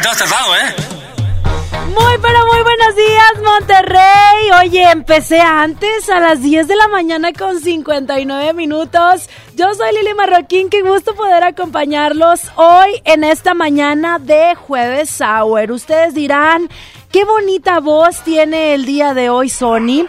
¿Qué te has tardado, eh? Muy, pero muy buenos días, Monterrey. Oye, empecé antes a las 10 de la mañana con 59 minutos. Yo soy Lili Marroquín, qué gusto poder acompañarlos hoy en esta mañana de Jueves Sour. Ustedes dirán, qué bonita voz tiene el día de hoy, Sony.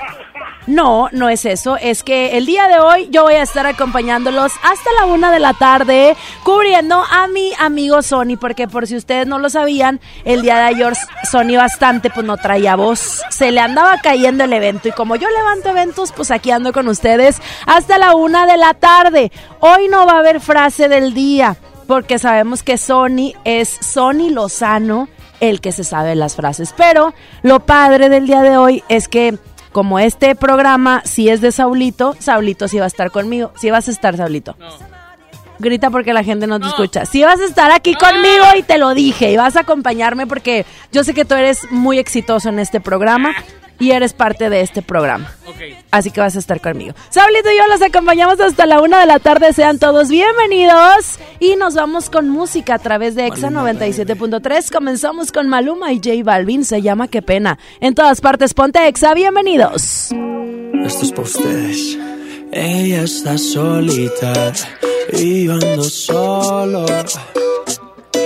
No, no es eso. Es que el día de hoy yo voy a estar acompañándolos hasta la una de la tarde, cubriendo a mi amigo Sony, porque por si ustedes no lo sabían, el día de ayer Sony bastante, pues no traía voz. Se le andaba cayendo el evento y como yo levanto eventos, pues aquí ando con ustedes hasta la una de la tarde. Hoy no va a haber frase del día, porque sabemos que Sony es Sony Lozano el que se sabe las frases. Pero lo padre del día de hoy es que como este programa si es de Saulito, Saulito sí va a estar conmigo. Sí vas a estar, Saulito. Grita porque la gente no te escucha. Sí vas a estar aquí conmigo y te lo dije. Y vas a acompañarme porque yo sé que tú eres muy exitoso en este programa y eres parte de este programa. Así que vas a estar conmigo. Saulito y yo los acompañamos hasta la una de la tarde. Sean todos bienvenidos. Y nos vamos con música a través de Exa 97.3. Comenzamos con Maluma y J Balvin. Se llama Qué pena. En todas partes, ponte Exa. Bienvenidos. Esto es para ustedes. Ella está solita y yo ando solo.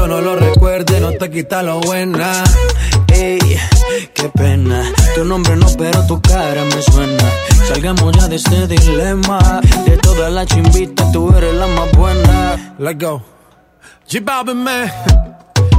yo no lo recuerde, no te quita lo buena. Ey, qué pena. Tu nombre no, pero tu cara me suena. Salgamos ya de este dilema. De todas las chimbitas, tú eres la más buena. Let's go. G Balvin, man.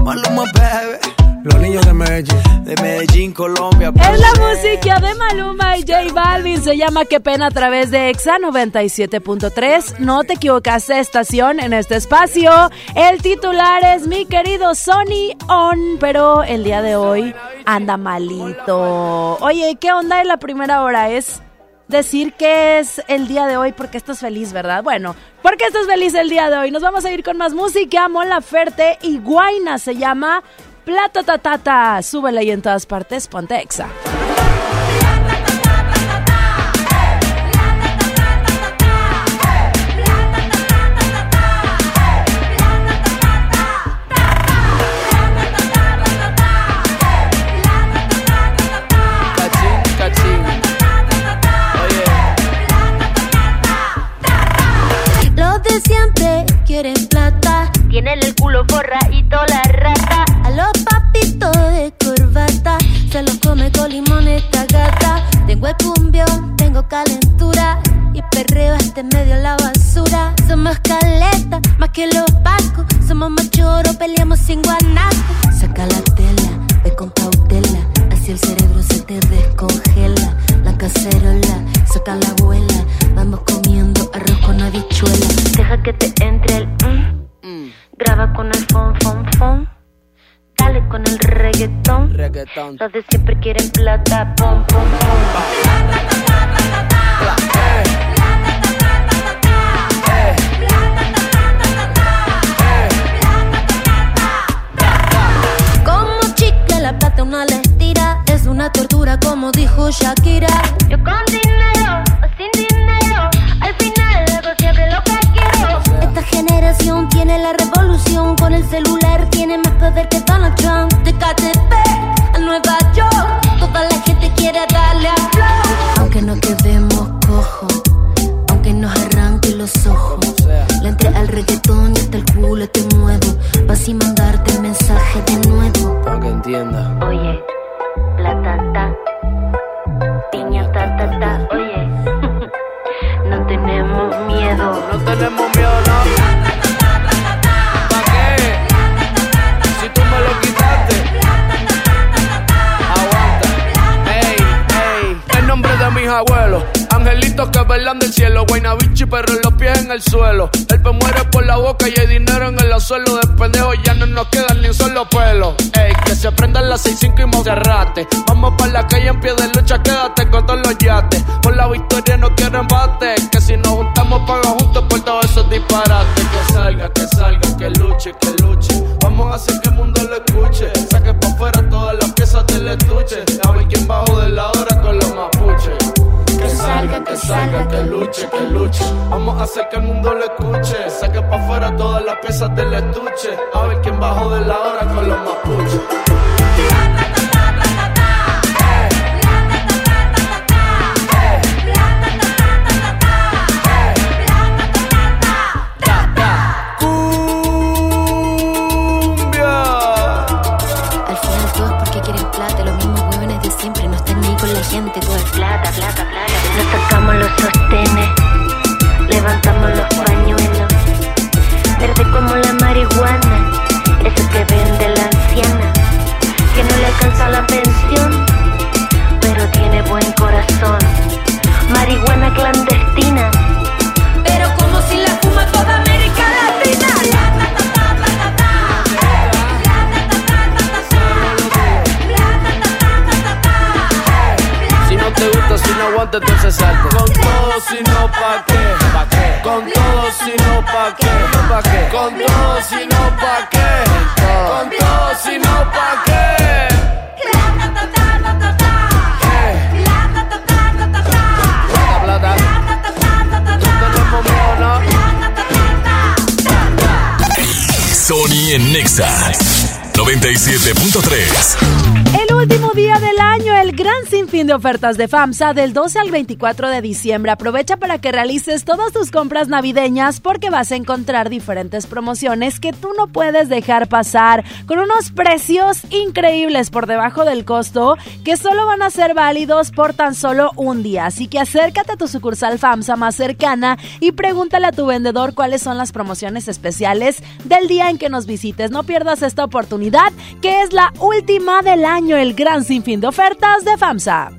Maluma, baby. Los niños de Medellín. De Medellín, Colombia. Es la música de Maluma y J Balvin. Se llama Qué pena a través de Exa 97.3. No te equivocaste estación en este espacio. El titular es mi querido Sony On, pero el día de hoy anda malito. Oye, ¿qué onda en la primera hora? Es decir que es el día de hoy porque estás feliz, ¿verdad? Bueno, ¿por qué estás feliz el día de hoy? Nos vamos a ir con más música. Mola Ferte y Guaina se llama Plata Tatata. Súbela ahí en todas partes. Ponte exa. Tienen el culo forradito la rata. A los papitos de corbata. Se los come con limón esta gata. Tengo el cumbión, tengo calentura. Y perreo este medio la basura. Somos caleta, más que los pacos. Somos machoros, peleamos sin guanaco. Saca la tela, ve con cautela. Así el cerebro se te descongela. La cacerola, saca la abuela. Vamos comiendo arroz con habichuela. Deja que te entre el mm. Graba con el fon, fon, fon. Dale con el reggaetón. Reggaetón. Los de siempre quieren plata, pom, pom, pom. Como chicle la plata una le tira Es una tortura como dijo Shakira Yo con dinero o sin dinero Al final hago siempre lo que Esta generación tiene la revolución. Con el celular tiene más poder que Donald Trump. De KTP a Nueva York. Toda la gente quiere darle a flow Aunque no quedemos cojos Aunque nos arranque los ojos. Le entré al reggaetón y hasta el culo te muevo. Vas y mandarte el mensaje de nuevo. Para que entienda. Oye, la tata, piña ta ta ta, oye, no tenemos miedo. No tenemos miedo, no. ¿Pa' qué? Si tú me lo quitaste. Aguanta. Ey, ey. En nombre de mis abuelos. Angelitos que velan del cielo, Guaynabichi, pero los pies en el suelo. El pe muere por la boca y hay dinero en el suelo. De pendejo ya no nos quedan ni un solo pelo. Ey, que se prendan las 6-5 y Monserrate. Vamos para la calle en pie de lucha, quédate con todos los yates. Por la victoria no quiero embate. Que si nos juntamos, paga juntos por todos esos disparates. Que salga, que salga, que luche, que luche. Vamos a hacer que el mundo lo escuche. Saque pa' afuera todas las piezas del estuche. A ver quién bajó de la salga, que salga, que luche, que luche. Vamos a hacer que el mundo lo escuche. Saque pa' afuera todas las piezas del estuche. A ver quién bajó de la hora con los mapuches. Entonces salte. Con todo, si no, ¿pa' qué? ¿Pa' qué? Con todo, si no, ¿pa' qué? ¿Pa' qué? Con todo, si no, ¿pa' qué? Con todo, si no, ¿pa' qué? Sony en Nexa 97.3. El último día del año, el gran sinfín de ofertas de FAMSA del 12 al 24 de diciembre. Aprovecha para que realices todas tus compras navideñas porque vas a encontrar diferentes promociones que tú no puedes dejar pasar con unos precios increíbles por debajo del costo que solo van a ser válidos por tan solo un día. Así que acércate a tu sucursal FAMSA más cercana y pregúntale a tu vendedor cuáles son las promociones especiales del día en que nos visites. No pierdas esta oportunidad Que es la última del año, el gran sinfín de ofertas de FAMSA.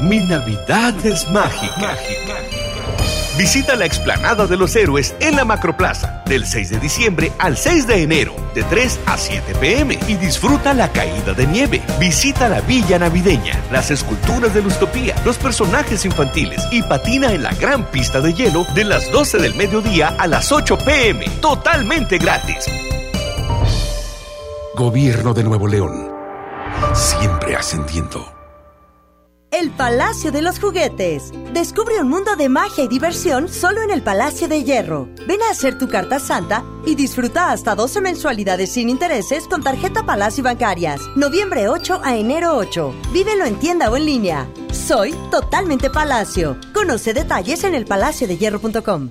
Mi Navidad es mágica. Visita la explanada de los héroes en la Macroplaza del 6 de diciembre al 6 de enero de 3 a 7 pm y disfruta la caída de nieve. Visita la villa navideña, las esculturas de Lustopía, los personajes infantiles y patina en la gran pista de hielo de las 12 del mediodía a las 8 pm, totalmente gratis. Gobierno de Nuevo León, siempre ascendiendo. El Palacio de los Juguetes. Descubre un mundo de magia y diversión solo en el Palacio de Hierro. Ven a hacer tu carta santa y disfruta hasta 12 mensualidades sin intereses con tarjeta Palacio Bancarias. Noviembre 8 a enero 8. Vívelo en tienda o en línea. Soy totalmente Palacio. Conoce detalles en elpalaciodehierro.com.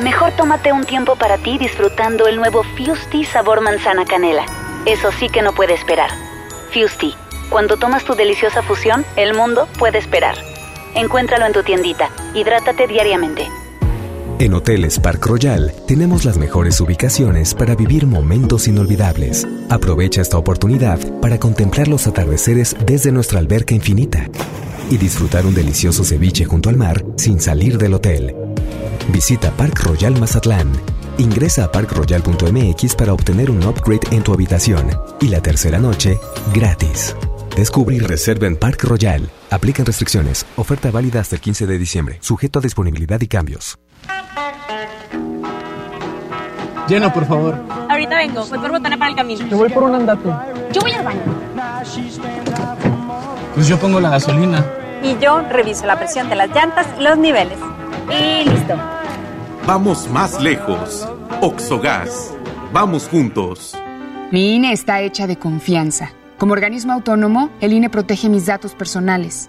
Mejor tómate un tiempo para ti disfrutando el nuevo Fusti sabor manzana canela. Eso sí que no puede esperar. Fusti, cuando tomas tu deliciosa fusión, el mundo puede esperar. Encuéntralo en tu tiendita. Hidrátate diariamente. En Hoteles Park Royal tenemos las mejores ubicaciones para vivir momentos inolvidables. Aprovecha esta oportunidad para contemplar los atardeceres desde nuestra alberca infinita y disfrutar un delicioso ceviche junto al mar sin salir del hotel. Visita Park Royal Mazatlán. Ingresa a parkroyal.mx para obtener un upgrade en tu habitación y la tercera noche gratis. Descubre y reserva en Park Royal. Aplican restricciones. Oferta válida hasta el 15 de diciembre. Sujeto a disponibilidad y cambios. Llena, por favor. Ahorita vengo. Voy por botana para el camino. Te voy por un andate. Yo voy al baño. Pues yo pongo la gasolina. Y yo reviso la presión de las llantas y los niveles. Y listo. Vamos más lejos. Oxogas. Vamos juntos. Mi INE está hecha de confianza. Como organismo autónomo, el INE protege mis datos personales.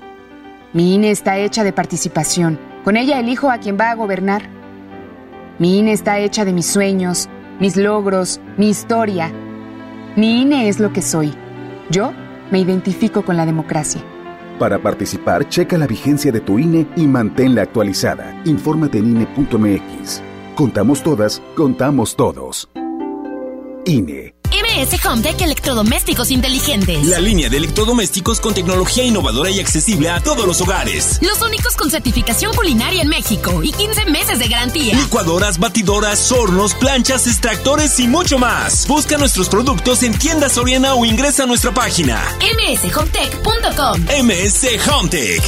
Mi INE está hecha de participación. Con ella elijo a quien va a gobernar. Mi INE está hecha de mis sueños, mis logros, mi historia. Mi INE es lo que soy. Yo me identifico con la democracia. Para participar, checa la vigencia de tu INE y manténla actualizada. Infórmate en INE.mx. Contamos todas, contamos todos. INE. MS Hometech Electrodomésticos Inteligentes. La línea de electrodomésticos con tecnología innovadora y accesible a todos los hogares. Los únicos con certificación culinaria en México y 15 meses de garantía. Licuadoras, batidoras, hornos, planchas, extractores y mucho más. Busca nuestros productos en tiendas Soriana o ingresa a nuestra página. mshometech.com. MS Hometech.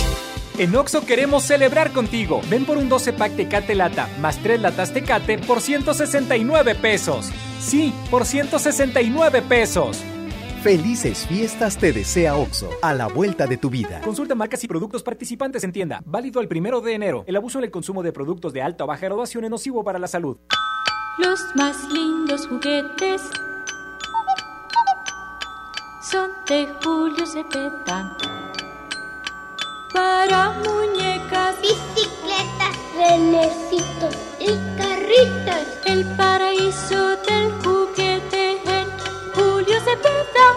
En Oxo queremos celebrar contigo. Ven por un 12 pack Tecate Lata más 3 latas Tecate por 169 pesos. Sí, por 169 pesos. Felices fiestas te desea OXO, a la vuelta de tu vida. Consulta marcas y productos participantes en tienda. Válido el primero de enero. El abuso en el consumo de productos de alta o baja graduación es nocivo para la salud. Los más lindos juguetes son de Julio Cepeda. Para muñecas, bicicletas, renecitos y carritas. El paraíso del juguete en Julio Cepeda.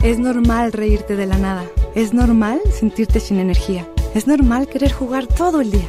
Es normal reírte de la nada. Es normal sentirte sin energía. Es normal querer jugar todo el día.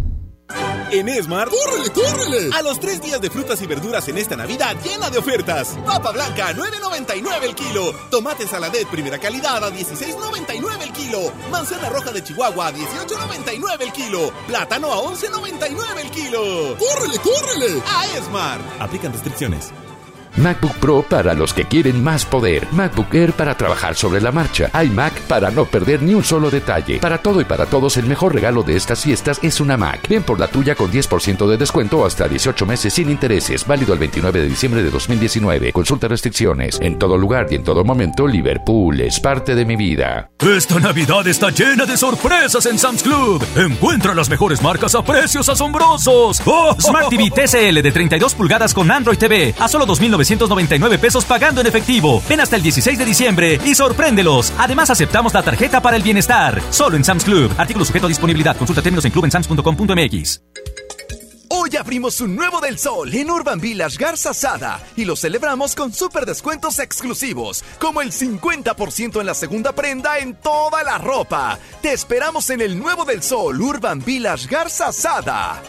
En Esmar, ¡córrele, córrele! A los tres días de frutas y verduras en esta Navidad llena de ofertas. Papa blanca, 9.99 el kilo. Tomate saladet primera calidad a 16.99 el kilo. Manzana roja de Chihuahua a 18.99 el kilo. Plátano a 11.99 el kilo. ¡Córrele, córrele! A Esmar. Aplican restricciones. MacBook Pro para los que quieren más poder. MacBook Air para trabajar sobre la marcha. iMac para no perder ni un solo detalle. Para todo y para todos, el mejor regalo de estas fiestas es una Mac. Ven por la tuya con 10% de descuento hasta 18 meses sin intereses. Válido el 29 de diciembre de 2019. Consulta restricciones. En todo lugar y en todo momento, Liverpool es parte de mi vida. Esta Navidad está llena de sorpresas en Sam's Club. Encuentra las mejores marcas a precios asombrosos. ¡Oh! Smart TV TCL de 32 pulgadas con Android TV a solo 2.999 pesos pagando en efectivo. Ven hasta el 16 de diciembre y sorpréndelos. Además aceptamos la tarjeta para el bienestar. Solo en Sam's Club. Artículo sujeto a disponibilidad. Consulta términos en clubensams.com.mx. Hoy abrimos un nuevo del sol en Urban Village Garza Sada y lo celebramos con super descuentos exclusivos, como el 50% en la segunda prenda en toda la ropa. Te esperamos en el nuevo del sol Urban Village Garza Sada.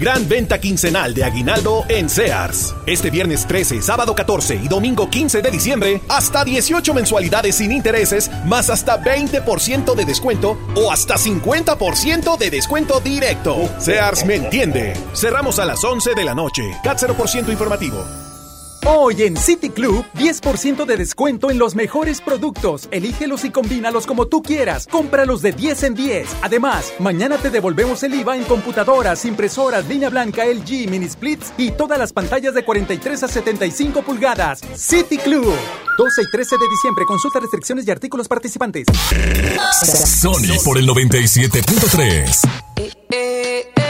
Gran venta quincenal de aguinaldo en Sears. Este viernes 13, sábado 14 y domingo 15 de diciembre, hasta 18 mensualidades sin intereses, más hasta 20% de descuento o hasta 50% de descuento directo. Sears me entiende. Cerramos a las 11 de la noche. CAT 0% informativo. Hoy en City Club, 10% de descuento en los mejores productos. Elígelos y combínalos como tú quieras. Cómpralos de 10 en 10. Además, mañana te devolvemos el IVA en computadoras, impresoras, línea blanca, LG, mini splits y todas las pantallas de 43 a 75 pulgadas. City Club. 12 y 13 de diciembre. Consulta restricciones y artículos participantes. Sony por el 97.3.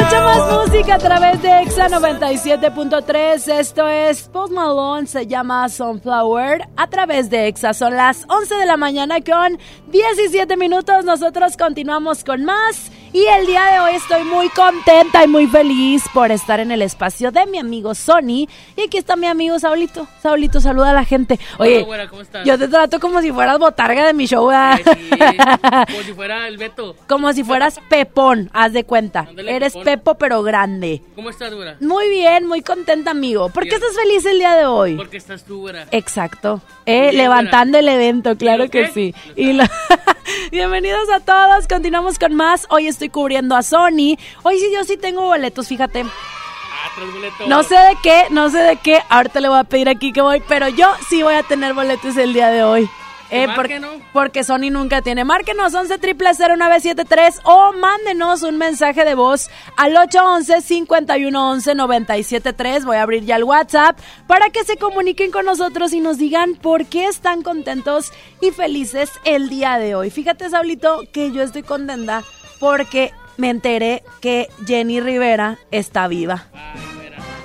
Mucha más música a través de Exa 97.3. Esto es Post Malone, se llama Sunflower. A través de Exa son las 11 de la mañana con 17 minutos. Nosotros continuamos con más. Y el día de hoy estoy muy contenta y muy feliz por estar en el espacio de mi amigo Sony. Y aquí está mi amigo Saulito. Saulito, saluda a la gente. Oye, Hola, güera, ¿cómo estás? yo te trato como si fueras botarga de mi show. ¿verdad? Como si fuera el Beto. Como si fueras Pepón, haz de cuenta. Ándale, Eres Pepón. Pepo pero grande. ¿Cómo estás, güera? Muy bien, muy contenta, amigo. ¿Por qué estás feliz el día de hoy? Porque estás tú, güera. Exacto. Eh, Bien, levantando el evento, claro ¿Y lo que qué? sí. Y lo- Bienvenidos a todos, continuamos con más. Hoy estoy cubriendo a Sony. Hoy sí, yo sí tengo boletos, fíjate. Ah. No sé de qué, no sé de qué. Ahorita le voy a pedir aquí que voy, pero yo sí voy a tener boletos el día de hoy. Eh, Que por- marque, ¿no? Porque Sony nunca tiene. Márquenos 11 0973 o mándenos un mensaje de voz al 811 511 973. Voy a abrir ya el WhatsApp para que se comuniquen con nosotros y nos digan por qué están contentos y felices el día de hoy. Fíjate, Saulito, que yo estoy contenta porque me enteré que Jenny Rivera está viva.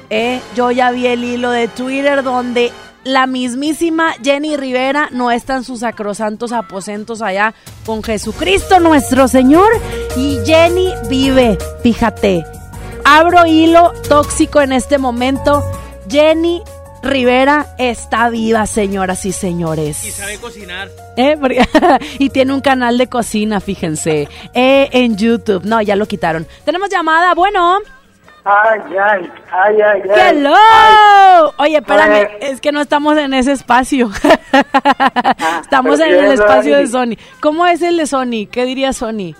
Eh, yo ya vi el hilo de Twitter donde la mismísima Jenny Rivera no está en sus sacrosantos aposentos allá con Jesucristo nuestro Señor y Jenny vive, fíjate. Abro hilo tóxico en este momento. Jenny Rivera está viva, señoras y Y señores. sabe cocinar. Eh, porque- y tiene un canal de cocina, fíjense, eh, en YouTube. No, ya lo quitaron. Tenemos llamada, bueno. Ay, ay, ay, ay, ay. ¡Hello! Oye, espérame, Ay. es que no estamos en ese espacio. estamos en el ¿qué espacio de Sony. ¿Cómo es el de Sony? ¿Qué diría Sony?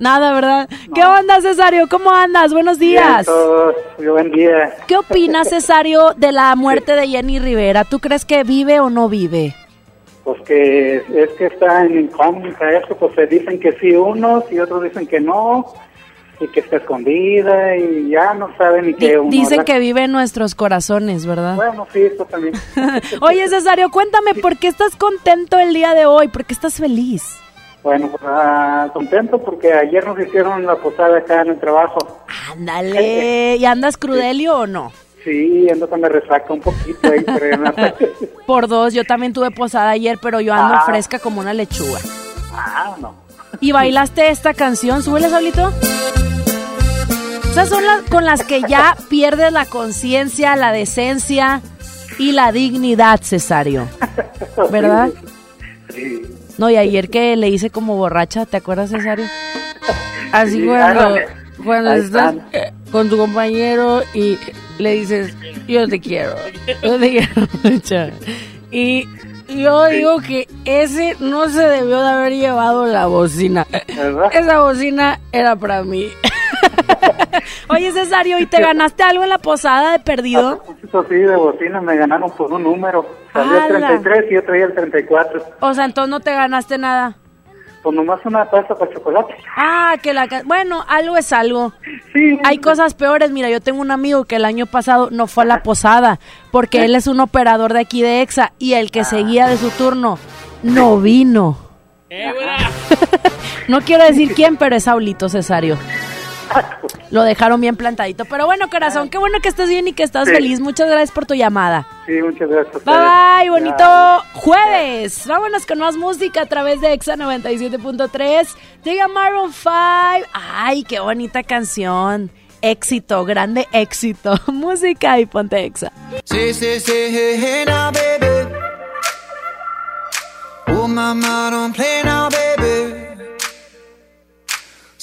Nada, ¿verdad? ¿Qué onda, Cesario? ¿Cómo andas? Buenos días. Bien, todos. Buen día. ¿Qué opinas, Cesario, de la muerte de Jenny Rivera? ¿Tú crees que vive o no vive? Pues que es que está en incógnita eso, pues se dicen que sí unos y otros dicen que no, y que está escondida y ya no saben ni que uno... dicen que vive en nuestros corazones, ¿verdad? Bueno, sí, eso también. Oye, Cesario, cuéntame, ¿por qué estás contento el día de hoy? ¿Por qué estás feliz? Bueno, pues ah, contento porque ayer nos hicieron la posada acá en el trabajo. Ándale, ¿y andas crudelio o no? Sí, ando con la resaca un poquito ahí, pero Por dos, yo también tuve posada ayer, pero yo ando Ah. fresca como una lechuga. Ah, no. ¿Y bailaste esta canción? ¿Súbele, Saulito? Esas son las con las que ya pierdes la conciencia, la decencia y la dignidad, Cesario. ¿Verdad? Sí. No, y ayer que le hice como borracha, ¿te acuerdas, Cesario? Así Sí, cuando, cuando estás eh, con tu compañero y le dices, yo te quiero, yo te quiero mucho. Y yo digo que ese no se debió de haber llevado la bocina. Esa bocina era para mí. Oye, Cesario, ¿y te ganaste algo en la posada de perdido? Eso sí, de bocina me ganaron por un número. Salió el ¡Hala! 33 y yo traía el 34. O sea, entonces no te ganaste nada. Pues nomás una taza para chocolate. Ah, que la... Bueno, algo es algo. Hay cosas peores. Mira, yo tengo un amigo que el año pasado no fue a la posada porque él es un operador de aquí de EXA y el que seguía de su turno no vino. No quiero decir quién, pero es Saulito Cesario. Lo dejaron bien plantadito. Pero bueno, corazón, qué bueno que estés bien y que estás Sí. feliz. Muchas gracias por tu llamada. Sí, muchas gracias. a Bye bonito jueves. Vámonos con más música a través de Exa 97.3. Llega Maroon 5. Ay, qué bonita canción. Éxito, grande éxito. música y ponte Exa. Say, say, hey, hey now, baby. Oh, mama, don't play now, baby.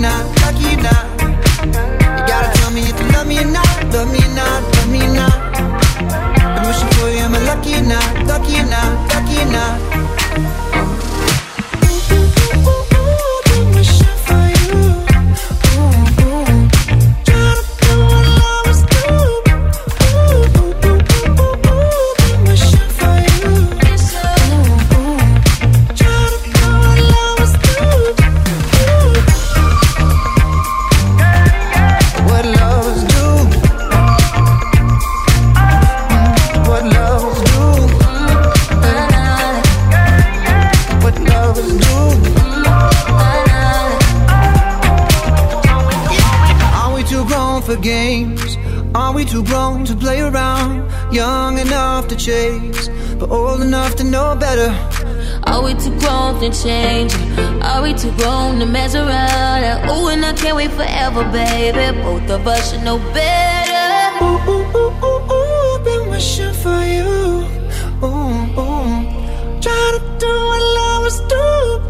not, lucky or not. You gotta tell me if you love me or not, love me or not, love me or not. I'm wishing for you, am I lucky or not, lucky or not, lucky or not? To know better. Are we too grown to change? Are we too grown to mess around? Ooh, and I can't wait forever, baby. Both of us should know better. Ooh, ooh, ooh, ooh, ooh, been wishing for you. Ooh, ooh. Try to do what lovers do. Ooh.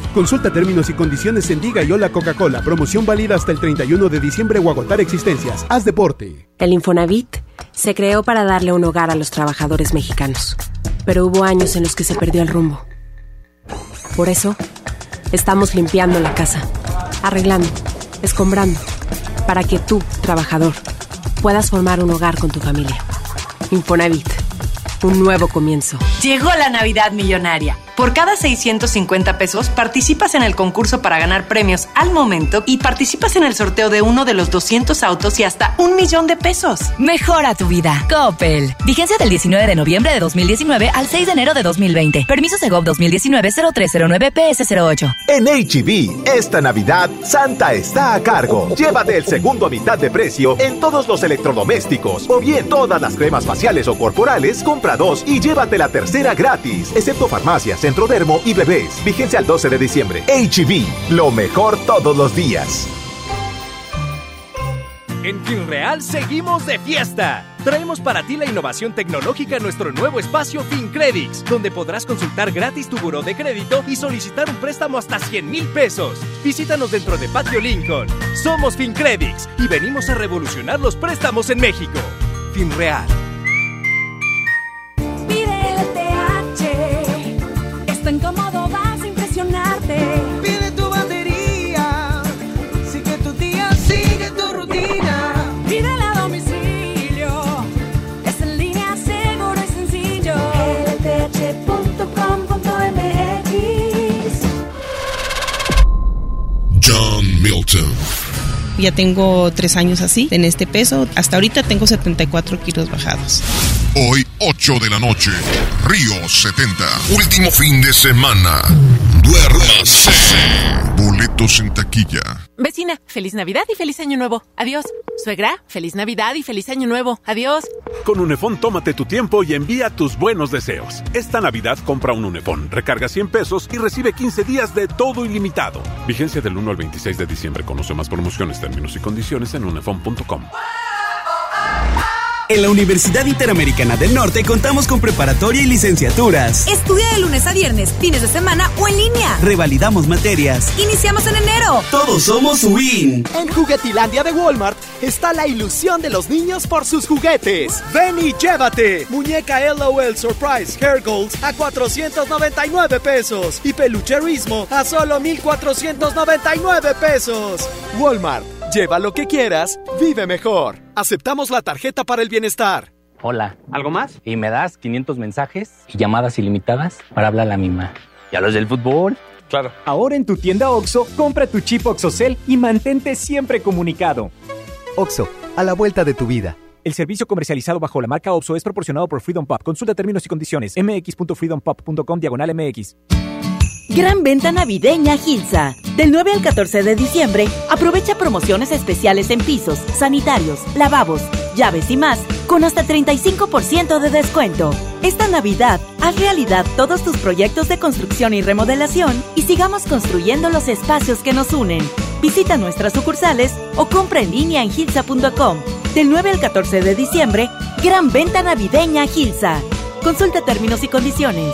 Consulta términos y condiciones en Diga y Hola Coca-Cola. Promoción válida hasta el 31 de diciembre o agotar existencias. Haz deporte. El Infonavit se creó para darle un hogar a los trabajadores mexicanos, pero hubo años en los que se perdió el rumbo. Por eso, estamos limpiando la casa, arreglando, escombrando, para que tú, trabajador, puedas formar un hogar con tu familia. Infonavit, un nuevo comienzo. Llegó la Navidad Millonaria. Por cada 650 pesos participas en el concurso para ganar premios al momento y participas en el sorteo de uno de los 200 autos y hasta un millón de pesos. Mejora tu vida. Coppel. Vigencia del 19 de noviembre de 2019 al 6 de enero de 2020. Permiso Segov 2019-0309 PS08. En HB, esta Navidad, Santa está a cargo. Llévate el segundo a mitad de precio en todos los electrodomésticos. O bien todas las cremas faciales o corporales, compra y llévate la tercera gratis. Excepto farmacias, Centrodermo y bebés. Vigencia al 12 de diciembre. HB, lo mejor todos los días. En FinReal seguimos de fiesta. Traemos para ti la innovación tecnológica en nuestro nuevo espacio FinCredits, donde podrás consultar gratis tu buró de crédito y solicitar un préstamo hasta 100 mil pesos. Visítanos dentro de Patio Lincoln. Somos FinCredits y venimos a revolucionar los préstamos en México. FinReal. LTH. Es Ya tengo tres años así, en este peso. Hasta ahorita tengo 74 kilos bajados. Hoy, 8 de la noche, Río 70. Último fin de semana. Duérmase. Boletos en taquilla. Vecina, feliz Navidad y feliz Año Nuevo. Adiós. Suegra, feliz Navidad y feliz Año Nuevo. Adiós. Con Unefón tómate tu tiempo y envía tus buenos deseos. Esta Navidad compra un Unefón, recarga 100 pesos y recibe 15 días de todo ilimitado. Vigencia del 1 al 26 de diciembre. Conoce más promociones, términos y condiciones en unefón.com. En la Universidad Interamericana del Norte contamos con preparatoria y licenciaturas. Estudia de lunes a viernes, fines de semana o en línea. Revalidamos materias. Iniciamos en enero. Todos somos WIN. En Juguetilandia de Walmart está la ilusión de los niños por sus juguetes. Ven y llévate. Muñeca LOL Surprise Hair Goals a 499 pesos. Y pelucherismo a solo 1499 pesos. Walmart. Lleva lo que quieras, vive mejor. Aceptamos la tarjeta para el bienestar. Hola. ¿Algo más? Y me das 500 mensajes y llamadas ilimitadas para hablar a la misma. ¿Y a los del fútbol? Claro. Ahora en tu tienda OXO, compra tu chip OXOCEL y mantente siempre comunicado. OXO, a la vuelta de tu vida. El servicio comercializado bajo la marca OPSO es proporcionado por Freedom Pop. Consulta términos y condiciones. mx.freedompop.com diagonal mx. Gran venta navideña Gilsa. Del 9 al 14 de diciembre, aprovecha promociones especiales en pisos, sanitarios, lavabos, llaves y más, con hasta 35% de descuento. Esta Navidad, haz realidad todos tus proyectos de construcción y remodelación y sigamos construyendo los espacios que nos unen. Visita nuestras sucursales o compra en línea en gilsa.com. Del 9 al 14 de diciembre, gran venta navideña Gilsa. Consulta términos y condiciones.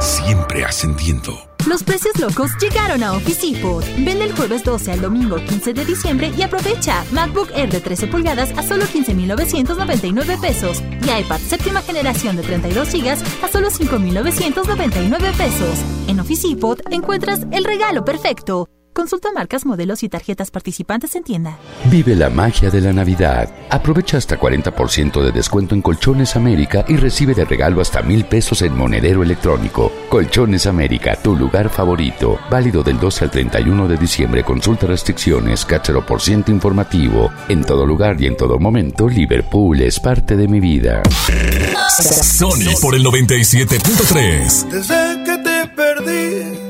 Siempre ascendiendo. Los precios locos llegaron a Office Depot. Vende el jueves 12 al domingo 15 de diciembre y aprovecha MacBook Air de 13 pulgadas a solo 15.999 pesos y iPad séptima generación de 32 GB a solo 5.999 pesos. En Office Depot encuentras el regalo perfecto. Consulta marcas, modelos y tarjetas participantes en tienda. Vive la magia de la Navidad. Aprovecha hasta 40% de descuento en Colchones América y recibe de regalo hasta mil pesos en monedero electrónico. Colchones América, tu lugar favorito. Válido del 12 al 31 de diciembre. Consulta restricciones, cáchero por ciento informativo. En todo lugar y en todo momento, Liverpool es parte de mi vida. Sony por el 97.3. Desde que te perdí,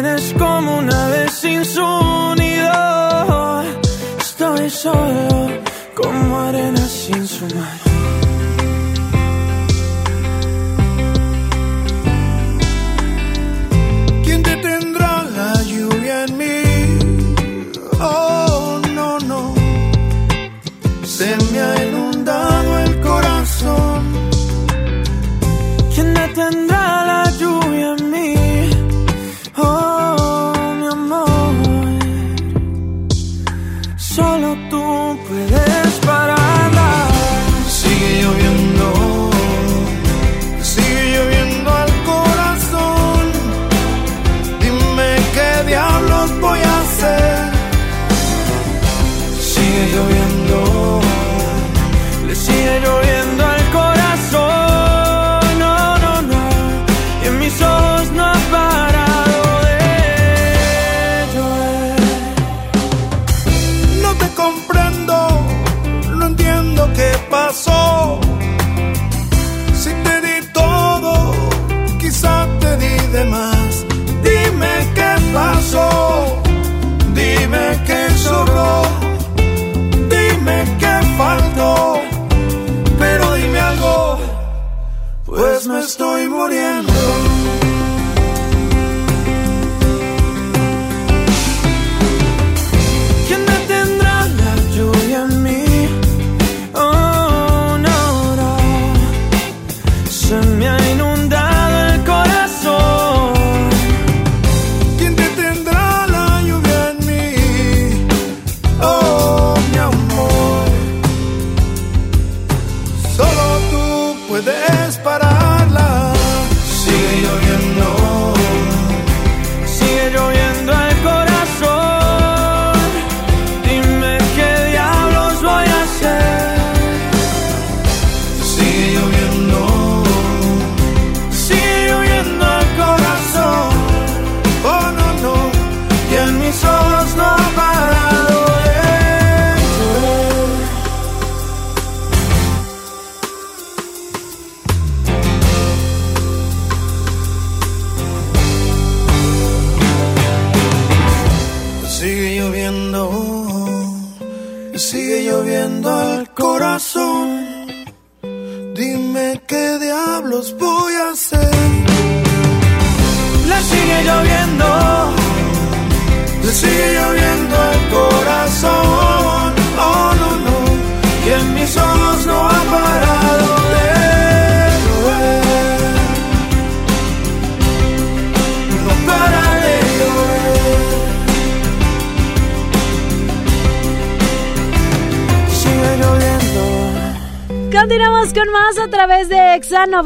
Tienes como una vez sin su nido. Estoy solo como arena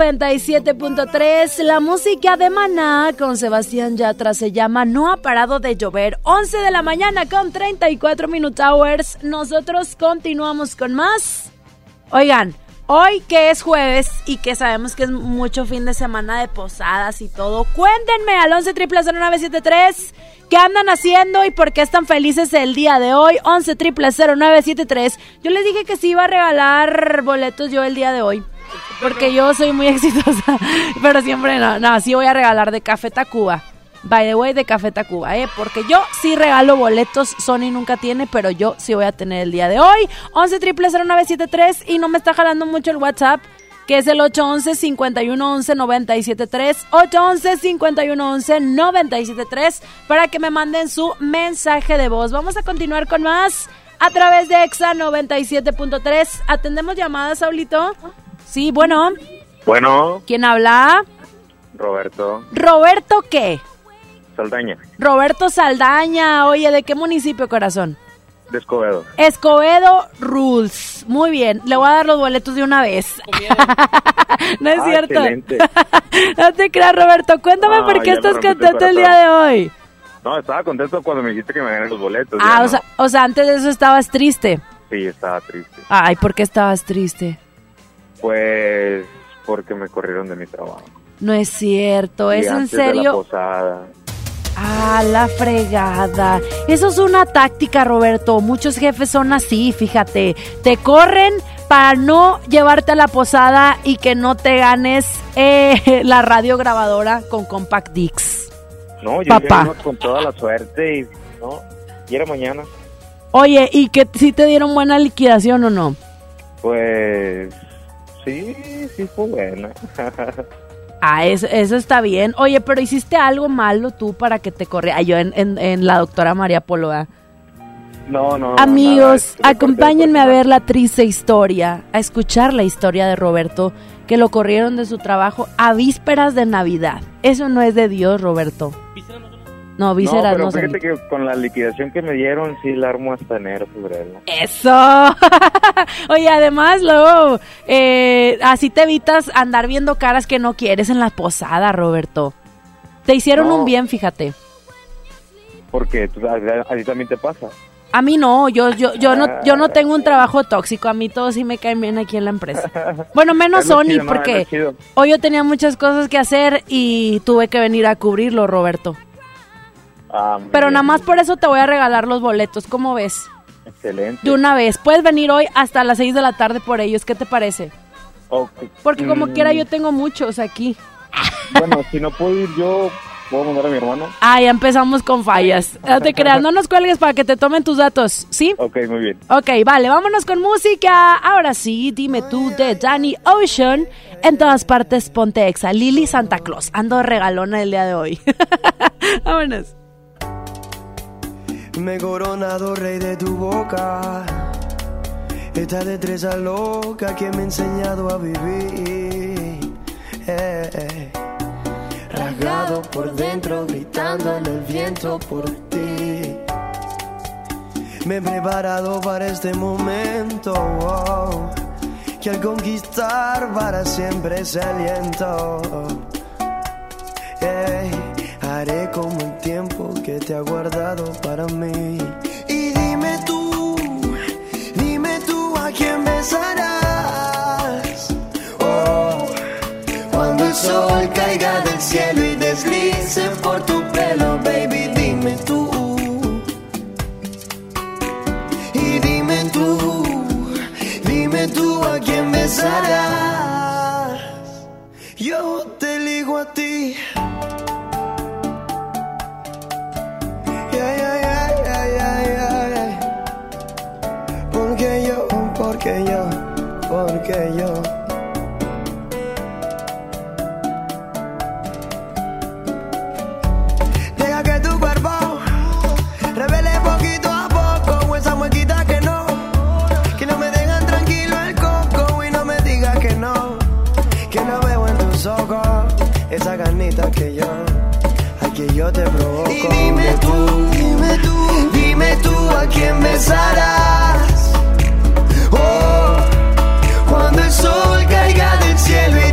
97.3. La música de Maná con Sebastián Yatra se llama No ha parado de llover. 11 de la mañana con 34 minute hours. Nosotros continuamos con más. Oigan, hoy que es jueves y que sabemos que es mucho fin de semana de posadas y todo, cuéntenme al 11 0973 qué andan haciendo y por qué están felices el día de hoy. 11 0973 Yo les dije que sí iba a regalar boletos yo el día de hoy. Porque yo soy muy exitosa, pero siempre no, no, sí voy a regalar de Café Tacuba. By the way, de Café Tacuba, ¿eh? Porque yo sí regalo boletos, Sony nunca tiene, pero yo sí voy a tener el día de hoy. 11 0973 y no me está jalando mucho el WhatsApp, que es el 811 511 973 811 511 973 para que me manden su mensaje de voz. Vamos a continuar con más a través de EXA 97.3. ¿Atendemos llamadas, Saulito? Sí, bueno. Bueno, ¿Quién habla? Roberto Roberto, ¿qué? Saldaña, Roberto Saldaña. Oye, ¿de qué municipio, corazón? de Escobedo. Escobedo Rules. Muy bien, le voy a dar los boletos de una vez. no es Ah, cierto. excelente. no te creas, Roberto. Cuéntame Ah, por qué estás contento el día de hoy. No, estaba contento cuando me dijiste que me gané los boletos. Ah, o no. sea, o sea, antes de eso estabas triste. Sí, estaba triste. Ay, ¿por qué estabas triste? Pues porque me corrieron de mi trabajo. No es cierto, Y ¿es en antes de la serio? posada. Ah, la fregada. Eso es una táctica, Roberto. Muchos jefes son así, fíjate. Te corren para no llevarte a la posada y que no te ganes eh, la radio grabadora con Compact Dix. No, yo Papá. con toda la suerte y no, y era mañana. Oye, ¿y que si te dieron buena liquidación o no? Pues sí, sí fue buena. Ah, eso, eso está bien. Oye, pero hiciste algo malo tú para que te corriera. Yo en, en- en la doctora María Polo. ¿ah? no, no. Amigos, acompáñenme a ver la triste historia, a escuchar la historia de Roberto, que lo corrieron de su trabajo a vísperas de Navidad. Eso no es de Dios, Roberto. No, No, vísceras pero no, fíjate que con la liquidación que me dieron, sí la armo hasta enero, febrero. Eso. Oye, además, luego, eh, así te evitas andar viendo caras que no quieres en la posada, Roberto. Te hicieron No. un bien, fíjate. Porque tú, a, ti también te pasa. A mí no, yo, yo, yo no, yo no tengo un trabajo tóxico, a mí todos sí me caen bien aquí en la empresa. Bueno, menos Sony, chido, ¿no? Porque hoy yo tenía muchas cosas que hacer y tuve que venir a cubrirlo, Roberto. Ah, Pero bien. nada más por eso te voy a regalar los boletos, ¿cómo ves? Excelente. De una vez, puedes venir hoy hasta las 6 de la tarde por ellos, ¿qué te parece? Ok. Porque como Mm, quiera yo tengo muchos aquí. Bueno, si no puedo ir yo, puedo mandar a mi hermano. Ah, ya empezamos con fallas. No te creas, no nos cuelgues para que te tomen tus datos, ¿sí? Ok, muy bien. Ok, vale, vámonos con música. Ahora sí, dime tú de Danny Ocean. En todas partes, ponte exa. Lily Santa Claus. Ando regalona el día de hoy. vámonos. Me he coronado rey de tu boca. Esta destreza loca que me ha enseñado a vivir. Eh, eh. Rasgado por dentro, gritando en el viento por ti. Me he preparado para este momento. oh, que al conquistar para siempre se aliento. Haré como el tiempo que te ha guardado para mí. Y dime tú, dime tú a quién besarás. Oh, cuando el sol caiga del cielo y deslice por tu pelo, baby, dime tú. Y dime tú, dime tú a quién besarás. porque yo, porque yo. Deja que tu cuerpo revele poquito a poco esa muequita que no, que no me dejan tranquilo el coco y no me digas que no, que no veo en tus ojos esa ganita que yo, a que yo te provoco. Y dime tú, dime tú, dime tú a quién besarás. Caiga del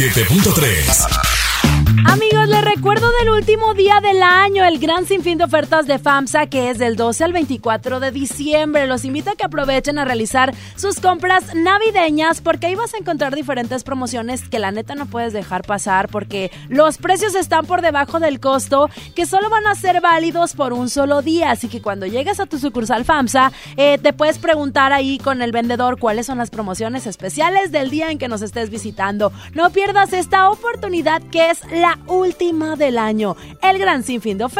97.3. el gran sinfín de ofertas de FAMSA que es del 12 al 24 de diciembre. Los invito a que aprovechen a realizar sus compras navideñas porque ahí vas a encontrar diferentes promociones que la neta no puedes dejar pasar porque los precios están por debajo del costo que solo van a ser válidos por un solo día. Así que cuando llegues a tu sucursal FAMSA, eh, te puedes preguntar ahí con el vendedor cuáles son las promociones especiales del día en que nos estés visitando. No pierdas esta oportunidad que es la última del año. El gran sinfín de ofertas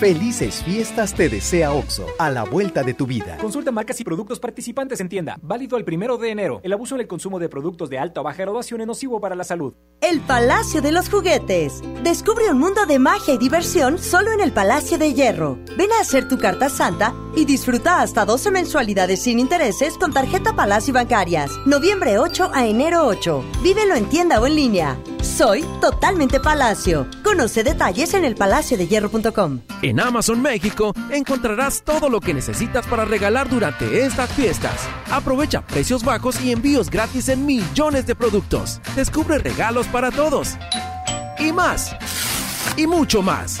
Felices fiestas te desea OXO, a la vuelta de tu vida. Consulta marcas y productos participantes en tienda. Válido el primero de enero. El abuso en el consumo de productos de alta o baja graduación es nocivo para la salud. El Palacio de los Juguetes. Descubre un mundo de magia y diversión solo en el Palacio de Hierro. Ven a hacer tu carta santa y disfruta hasta 12 mensualidades sin intereses con tarjeta Palacio Bancarias. Noviembre 8 a enero 8. Vívelo en tienda o en línea. Soy totalmente Palacio. Conoce detalles en elpalaciodehierro.com. En Amazon México encontrarás todo lo que necesitas para regalar durante estas fiestas. Aprovecha precios bajos y envíos gratis en millones de productos. Descubre regalos para todos. Y más. Y mucho más.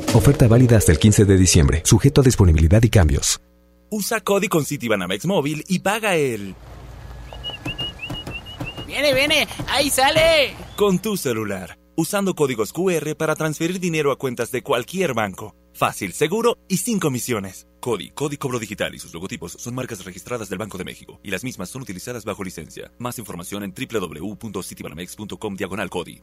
Oferta válida hasta el 15 de diciembre, sujeto a disponibilidad y cambios. Usa Cody con Citibanamex Móvil y paga el... ¡Viene, viene! ¡Ahí sale! Con tu celular, usando códigos QR para transferir dinero a cuentas de cualquier banco. Fácil, seguro y sin comisiones. Cody, Cody Cobro Digital y sus logotipos son marcas registradas del Banco de México y las mismas son utilizadas bajo licencia. Más información en www.citibanamex.com diagonal Cody.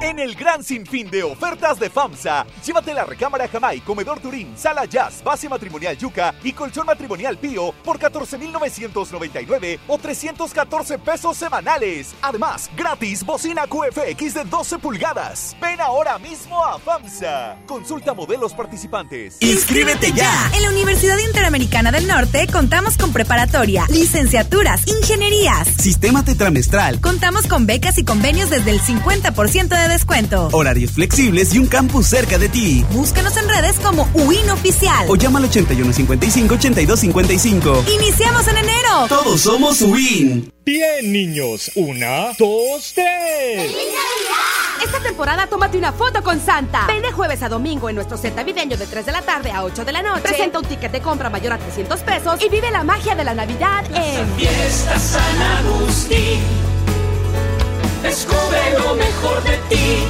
En el gran sinfín de ofertas de FAMSA, llévate la recámara Jamai, comedor Turín, sala Jazz, base matrimonial Yuca y colchón matrimonial Pío por 14,999 o 314 pesos semanales. Además, gratis bocina QFX de 12 pulgadas. Ven ahora mismo a FAMSA. Consulta modelos participantes. ¡Inscríbete ya! En la Universidad Interamericana del Norte contamos con preparatoria, licenciaturas, ingenierías. Sistema tetramestral. Contamos con becas y convenios desde el 50% de de descuento. Horarios flexibles y un campus cerca de ti. Búscanos en redes como UIN Oficial. O llama al 8155-8255. Iniciamos en enero. Todos somos UIN. Bien, niños. Una, dos, tres. Esta temporada tómate una foto con Santa. Ven de jueves a domingo en nuestro set navideño de 3 de la tarde a 8 de la noche. Presenta un ticket de compra mayor a 300 pesos y vive la magia de la Navidad en Fiesta San Agustín. Descubre lo mejor de ti.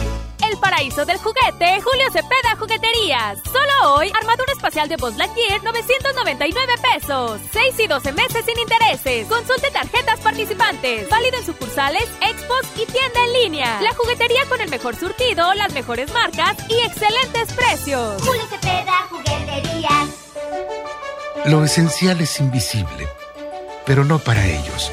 El paraíso del juguete, Julio Cepeda Jugueterías. Solo hoy, armadura espacial de Buzz Lightyear, 999 pesos. 6 y 12 meses sin intereses. Consulte tarjetas participantes. Válido en sucursales, expos y tienda en línea. La juguetería con el mejor surtido, las mejores marcas y excelentes precios. Julio Cepeda Jugueterías. Lo esencial es invisible, pero no para ellos.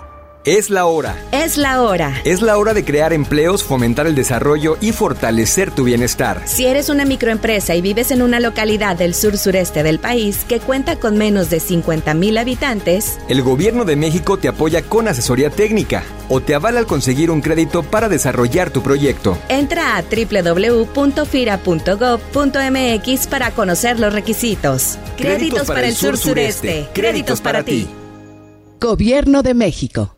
Es la hora. Es la hora. Es la hora de crear empleos, fomentar el desarrollo y fortalecer tu bienestar. Si eres una microempresa y vives en una localidad del sur sureste del país que cuenta con menos de 50 mil habitantes, el gobierno de México te apoya con asesoría técnica o te avala al conseguir un crédito para desarrollar tu proyecto. Entra a www.fira.gov.mx para conocer los requisitos. Créditos, para, el sur sureste. Créditos para ti. Gobierno de México.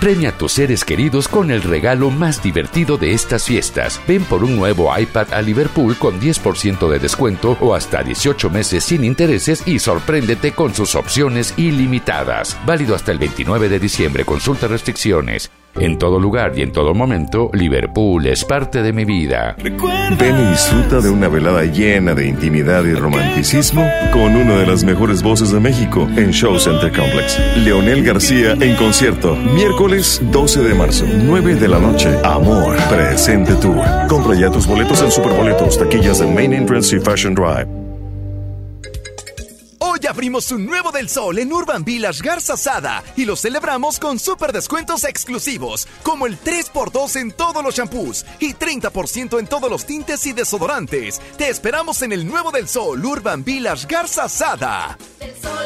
Premia a tus seres queridos con el regalo más divertido de estas fiestas. Ven por un nuevo iPad a Liverpool con 10% de descuento o hasta 18 meses sin intereses y sorpréndete con sus opciones ilimitadas. Válido hasta el 29 de diciembre. Consulta restricciones. En todo lugar y en todo momento, Liverpool es parte de mi vida. Ven y disfruta de una velada llena de intimidad y romanticismo con una de las mejores voces de México en Show Center Complex. Leonel García en concierto, miércoles 12 de marzo, 9 de la noche. Amor, presente tour. Compra ya tus boletos en Superboletos, taquillas de Main Entrance y Fashion Drive. Abrimos un nuevo del sol en Urban Village Garza Sada y lo celebramos con super descuentos exclusivos, como el 3x2 en todos los shampoos y 30% en todos los tintes y desodorantes. Te esperamos en el nuevo del sol Urban Village Garza Sada. El sol.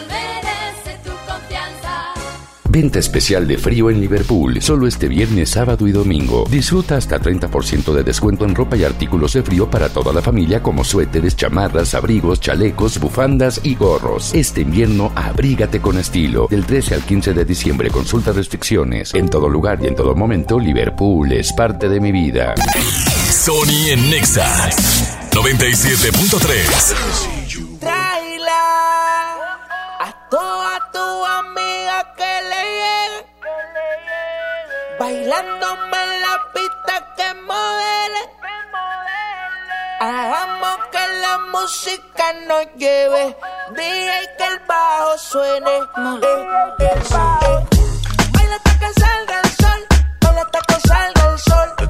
Venta especial de frío en Liverpool, solo este viernes, sábado y domingo. Disfruta hasta 30% de descuento en ropa y artículos de frío para toda la familia como suéteres, chamarras, abrigos, chalecos, bufandas y gorros. Este invierno abrígate con estilo. Del 13 al 15 de diciembre consulta restricciones. En todo lugar y en todo momento, Liverpool es parte de mi vida. Sony en Nexa 97.3 Tráela a toda Bailándome en la pista que modele. Hagamos que la música nos lleve. DJ que el bajo suene. Eh, eh, eh. Baila hasta que salga el sol. Baila hasta que salga el sol.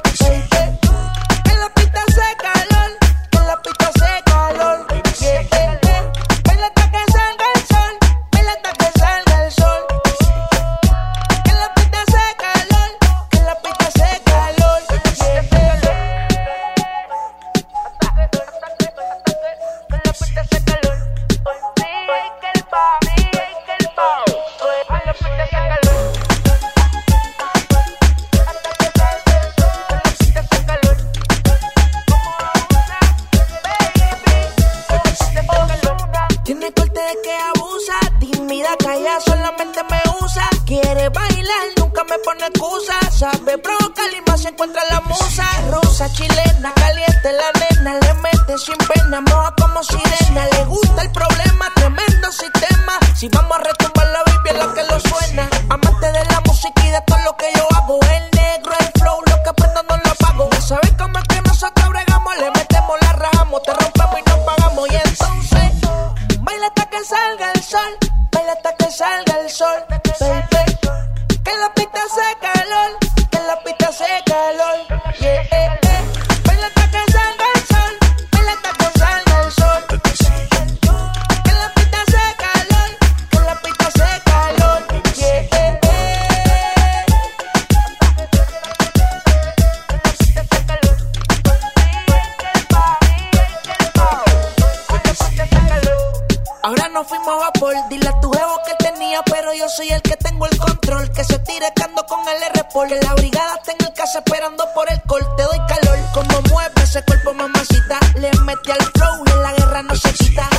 Nos fuimos a vapor, dile a tu jevo que él tenía, pero yo soy el que tengo el control. Que se tire cando con el r Que la brigada está en el casa esperando por el col. Te doy calor, como mueve ese cuerpo, mamacita. Le metí al flow y en la guerra no se quita.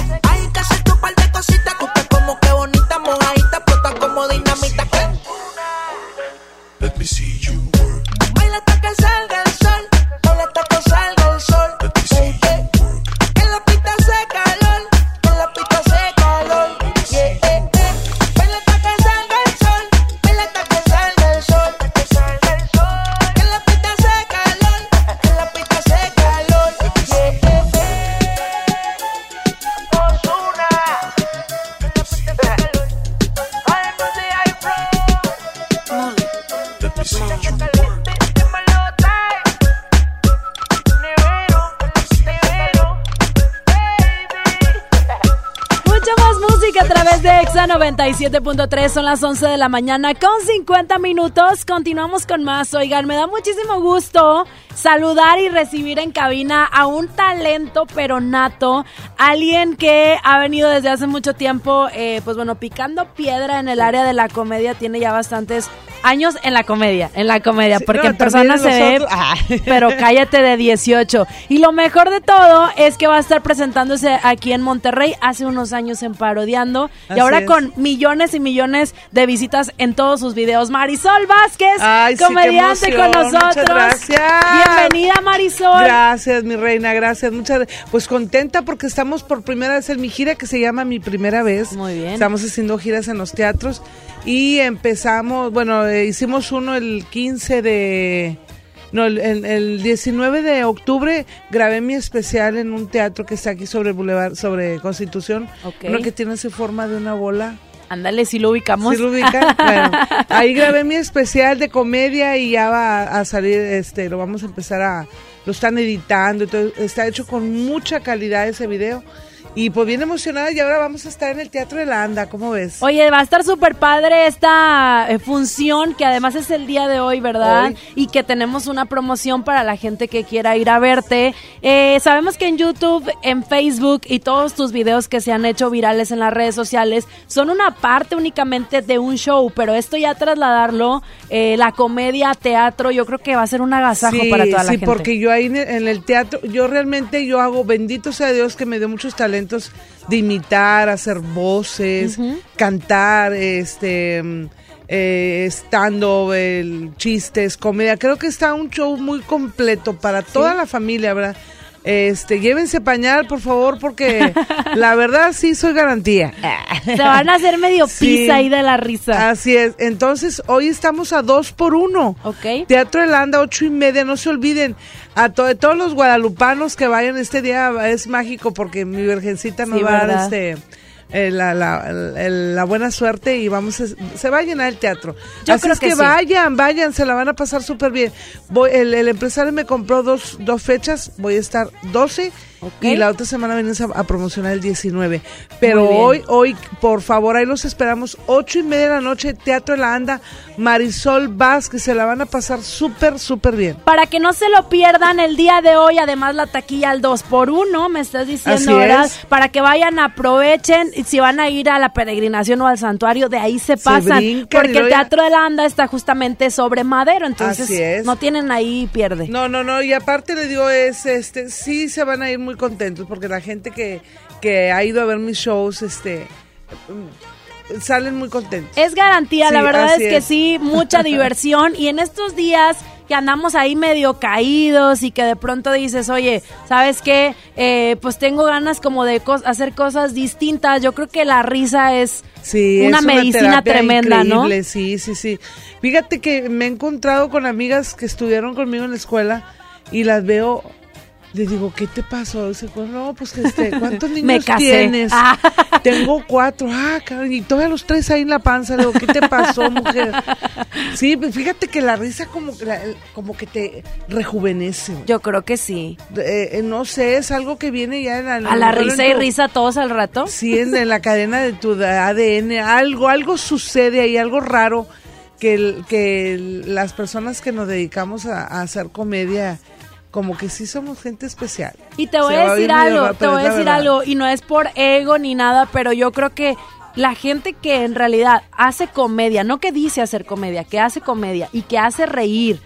97.3. Son las 11 de la mañana con 50 minutos. Continuamos con más. Oigan, me da muchísimo gusto saludar y recibir en cabina a un talento pero nato. Alguien que ha venido desde hace mucho tiempo, eh, pues bueno, picando piedra en el área de la comedia. Tiene ya bastantes años en la comedia, en la comedia, Sí, porque no, en persona se ve, Ah. pero cállate de 18. Y lo mejor de todo es que va a estar presentándose aquí en Monterrey hace unos años en Parodiando y ahora es. con millones y millones de visitas en todos sus videos. Marisol Vázquez, Ay, sí, qué comediante con nosotros. gracias. Bienvenida Marisol. Gracias, mi reina, gracias. Muchas Pues contenta porque estamos por primera vez en mi gira que se llama Mi Primera Vez. Muy bien. Estamos haciendo giras en los teatros y empezamos, bueno, eh, hicimos uno el 15 de... No, el, el- el 19 de octubre grabé mi especial en un teatro que está aquí sobre Boulevard, sobre Constitución. Ok. Uno que tiene su forma de una bola. Ándale, si lo ubicamos. ¿Sí lo ubican? Bueno, ahí grabé mi especial de comedia y ya va a salir, este, lo vamos a empezar a, lo están editando, todo, está hecho con mucha calidad ese video. Y pues bien emocionada y ahora vamos a estar en el Teatro de la Anda, ¿cómo ves? Oye, va a estar súper padre esta eh, función que además es el día de hoy, ¿verdad? Hoy. Y que tenemos una promoción para la gente que quiera ir a verte. Eh, sabemos que en YouTube, en Facebook y todos tus videos que se han hecho virales en las redes sociales son una parte únicamente de un show, pero esto ya trasladarlo, eh, la comedia, teatro, yo creo que va a ser un agasajo sí, para toda la sí, gente. porque yo ahí en el, en el teatro, yo realmente yo hago, bendito sea Dios que me dio muchos talentos de imitar, hacer voces, cantar, este, mm, eh, stand-up, el- chistes, comedia. Creo que está un show muy completo para toda la familia, ¿verdad? Este, llévense pañal, por favor, porque la verdad sí soy garantía. Se van a hacer medio Sí. pizza ahí de la risa. Así es. Entonces, hoy estamos a dos por uno. Ok. Teatro de Landa, ocho y media. No se olviden. A to- todos los guadalupanos que vayan este día es mágico porque mi virgencita nos Sí, va a dar este. Eh, la, la- la buena suerte y vamos a- se va a llenar el teatro Yo así creo es que que, sí. vayan vayan se la van a pasar súper bien Voy, el, el empresario me compró dos, dos fechas voy a estar 12 y la otra semana vienes a, a promocionar el 19 pero hoy hoy por favor ahí los esperamos ocho y media de la noche Teatro de la Anda Marisol Vázquez se la van a pasar súper súper bien Para que no se lo pierdan el día de hoy, además la taquilla al 2 por 1 me estás diciendo, Así ¿verdad? es. Para que vayan, aprovechen, y si van a ir a la peregrinación o al santuario, de ahí se pasan. porque el luego ya- Teatro de la Anda está justamente sobre Madero, entonces Así es. no tienen ahí pierde. No, no, no, y aparte le digo, es, este, sí se van a ir muy contentos, porque la gente que, que ha ido a ver mis shows, este, mm, salen muy contentos. Es garantía, la verdad es que es. sí, mucha diversión y en estos días que andamos ahí medio caídos y que de pronto dices, oye, ¿sabes qué? Eh, pues tengo ganas como de hacer cosas distintas. Yo creo que la risa es Sí, una es medicina tremenda, increíble, ¿no? Sí, sí, sí. Fíjate que me he encontrado con amigas que estudiaron conmigo en la escuela y las veo. Les digo, ¿qué te pasó? Dice, pues no, pues que este, ¿cuántos niños Me casé. tienes? Ah. Tengo cuatro. Ah, cabrón, y todavía los tres ahí en la panza. Le digo, ¿qué te pasó, mujer? Sí, pues fíjate que la risa como, que la- como que te rejuvenece. Yo creo que sí. Eh, eh, no sé, es algo que viene ya en la, A la risa y risa todos al rato. Sí, en, en la cadena de tu ADN, algo, algo sucede ahí, algo raro que, el- que el- las personas que nos dedicamos a, a hacer comedia, como que sí somos gente especial. Y te voy Se a decir algo, te voy a decir verdad. algo, y no es por ego ni nada, pero yo creo que la gente que en realidad hace comedia, no que dice hacer comedia, que hace comedia y que hace reír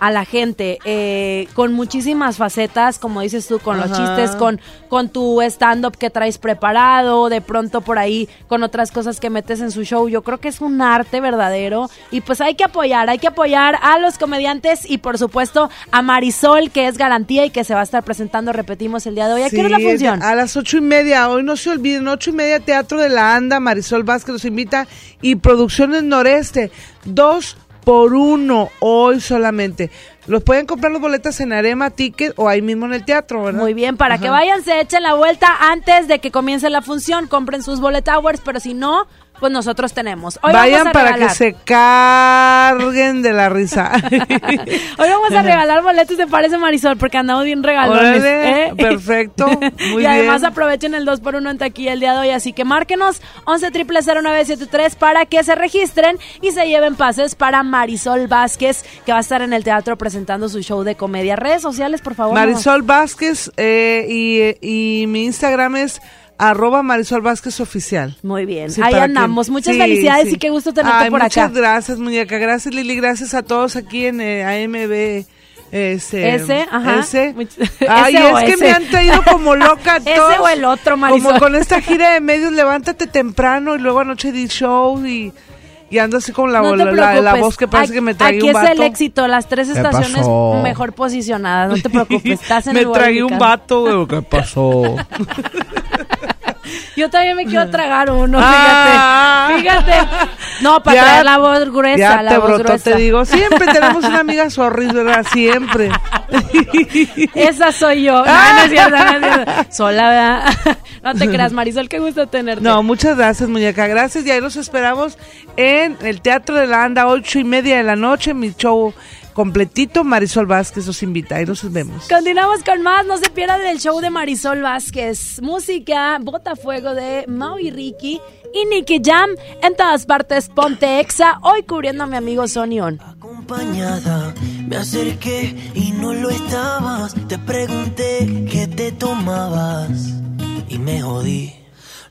a la gente eh, con muchísimas facetas, como dices tú, con los chistes, con, con tu stand-up que traes preparado, de pronto por ahí con otras cosas que metes en su show. Yo creo que es un arte verdadero y pues hay que apoyar, hay que apoyar a los comediantes y por supuesto a Marisol, que es garantía y que se va a estar presentando, repetimos, el día de hoy. ¿A qué hora es la función? A las ocho y media, hoy no se olviden, ocho y media Teatro de la Anda, Marisol Vázquez los invita y Producciones Noreste, dos por uno hoy solamente. Los pueden comprar los boletas en Arema Ticket o ahí mismo en el teatro, ¿verdad? Muy bien, para que vayan, se echen la vuelta antes de que comience la función, compren sus bullet hours, pero si no, pues nosotros tenemos. Hoy Vayan vamos a para regalar. que se carguen de la risa. Hoy vamos a regalar boletos, ¿te parece Marisol? Porque andamos bien regalones. Órale, ¿eh? perfecto, muy y además aprovechen el 2x1 en taquilla el día de hoy. Así que márquenos 11 0973 para que se registren y se lleven pases para Marisol Vázquez, que va a estar en el teatro presentando su show de comedia. Redes sociales, por favor. Marisol Vázquez eh, y, y mi Instagram es arroba Marisol Vázquez Oficial. Muy bien, Sí, ahí que- andamos. Muchas sí, felicidades sí. y qué gusto tenerte Ay, por muchas acá. gracias, muñeca. Gracias, Lili. Gracias a todos aquí en eh, AMB. Ese, Ese, ajá. ese. Much- Ay, ese es que ese. me han traído como loca Ese todos. o el otro, Como Marisol. con esta gira de medios, levántate temprano y luego anoche di show y, y ando así con la, No te la, la- la preocupes. voz que parece Aquí- que me Aquí un es vato. el éxito, las tres ¿Qué estaciones pasó? mejor posicionadas. No te preocupes, estás en me el lugar tragué un vato, güey. ¿Qué pasó? Yo también me quiero tragar uno, Ah. fíjate. Fíjate. No, para Ya- traer la voz gruesa, Ya la te voz brotó, gruesa. te digo. Siempre tenemos una amiga sorris, ¿verdad? Siempre. Esa soy yo. No, no. Sola, ¿verdad? No te creas, Marisol, qué gusto tenerte. No, muchas gracias, muñeca. Gracias. Y ahí los esperamos en el Teatro de la Anda, ocho y media de la noche. Mi show completito. Marisol Vázquez os invita. Ahí los vemos. Continuamos con más, no se pierdan el show de Marisol Vázquez. Música, Botafuego de Mau y Ricky y Nicky Jam en todas partes. Ponte Exa, hoy cubriendo a mi amigo Sonion. acompañada. Me acerqué y no lo estabas. Te pregunté qué te tomabas y me jodí.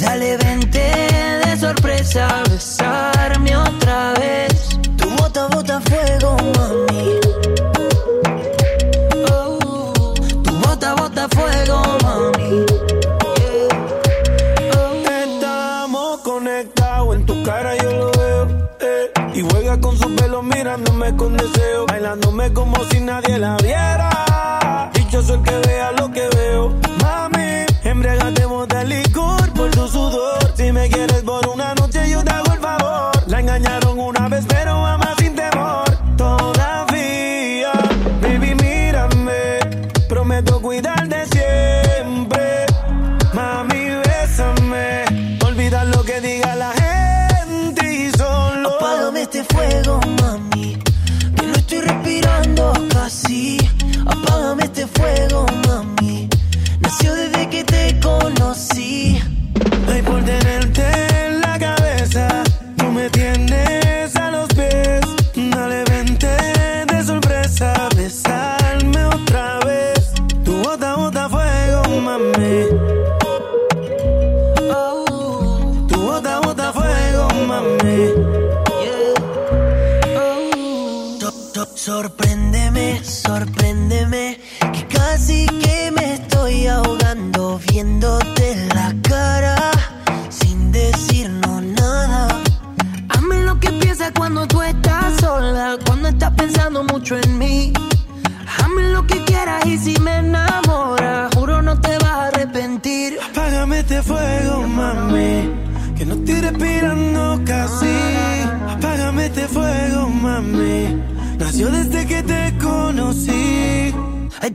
Dale, vente de sorpresa, besarme otra vez. Tu bota, bota fuego, mami. Oh, tu bota, bota fuego, mami. Estamos conectados, en tu cara yo lo veo. eh. Y juega con su pelo mirándome con deseo. Bailándome como si nadie la viera. Dichoso el que vea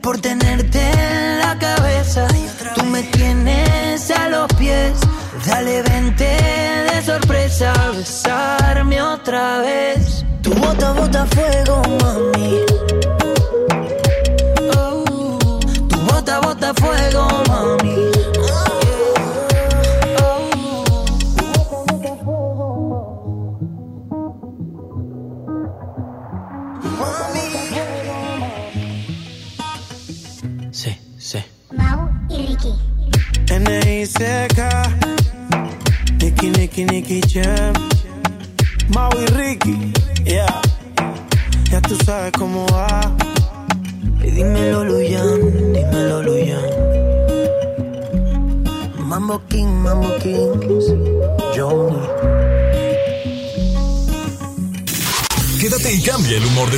por tenerte en la cabeza, tú me tienes a los pies. Dale, vente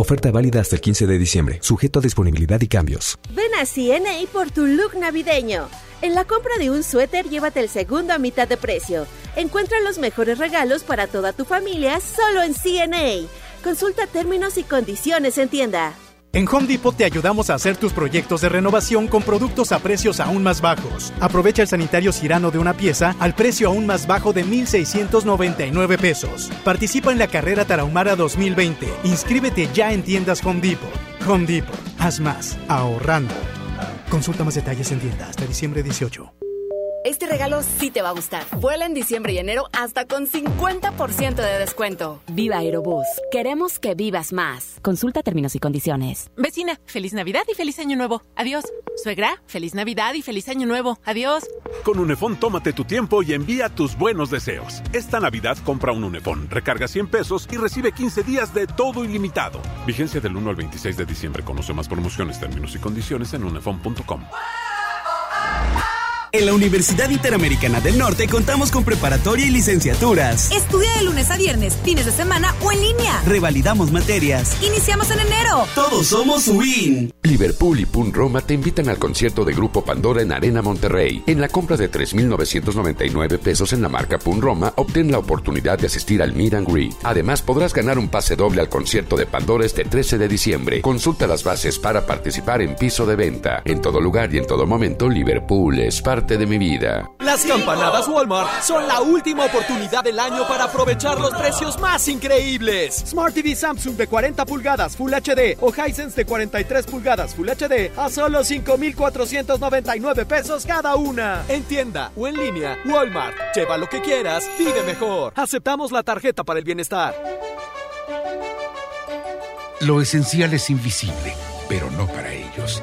Oferta válida hasta el 15 de diciembre, sujeto a disponibilidad y cambios. Ven a CNA por tu look navideño. En la compra de un suéter, llévate el segundo a mitad de precio. Encuentra los mejores regalos para toda tu familia solo en CNA. Consulta términos y condiciones en tienda. En Home Depot te ayudamos a hacer tus proyectos de renovación con productos a precios aún más bajos. Aprovecha el sanitario Cirano de una pieza al precio aún más bajo de 1,699 pesos. Participa en la carrera Tarahumara 2020. Inscríbete ya en tiendas Home Depot. Home Depot. Haz más. Ahorrando. Consulta más detalles en tienda hasta diciembre 18. Este regalo sí te va a gustar. Vuela en diciembre y enero hasta con 50% de descuento. Viva Aerobús. Queremos que vivas más. Consulta términos y condiciones. Vecina, feliz Navidad y feliz Año Nuevo. Adiós. Suegra, feliz Navidad y feliz Año Nuevo. Adiós. Con Unefón tómate tu tiempo y envía tus buenos deseos. Esta Navidad compra un Unefón, recarga 100 pesos y recibe 15 días de todo ilimitado. Vigencia del 1 al 26 de diciembre. Conoce más promociones, términos y condiciones en unefón.com. En la Universidad Interamericana del Norte contamos con preparatoria y licenciaturas. Estudia de lunes a viernes, fines de semana o en línea. Revalidamos materias. Iniciamos en enero. Todos somos WIN. Liverpool y Pun Roma te invitan al concierto de Grupo Pandora en Arena Monterrey. En la compra de 3,999 pesos en la marca Pun Roma, obtén la oportunidad de asistir al Meet and Greet. Además, podrás ganar un pase doble al concierto de Pandora este 13 de diciembre. Consulta las bases para participar en piso de venta. En todo lugar y en todo momento, Liverpool es parte de mi vida. Las campanadas Walmart son la última oportunidad del año para aprovechar los precios más increíbles. Smart TV Samsung de 40 pulgadas Full HD o Hisense de 43 pulgadas Full HD a solo 5,499 pesos cada una. En tienda o en línea, Walmart. Lleva lo que quieras, vive mejor. Aceptamos la tarjeta para el bienestar. Lo esencial es invisible, pero no para ellos.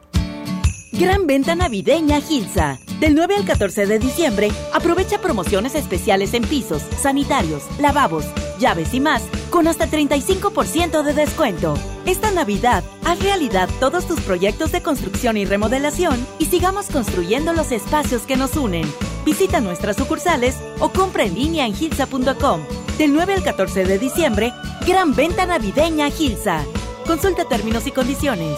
Gran venta navideña Gilsa. Del 9 al 14 de diciembre, aprovecha promociones especiales en pisos, sanitarios, lavabos, llaves y más, con hasta 35% de descuento. Esta Navidad, haz realidad todos tus proyectos de construcción y remodelación y sigamos construyendo los espacios que nos unen. Visita nuestras sucursales o compra en línea en gilsa.com. Del 9 al 14 de diciembre, gran venta navideña Gilsa. Consulta términos y condiciones.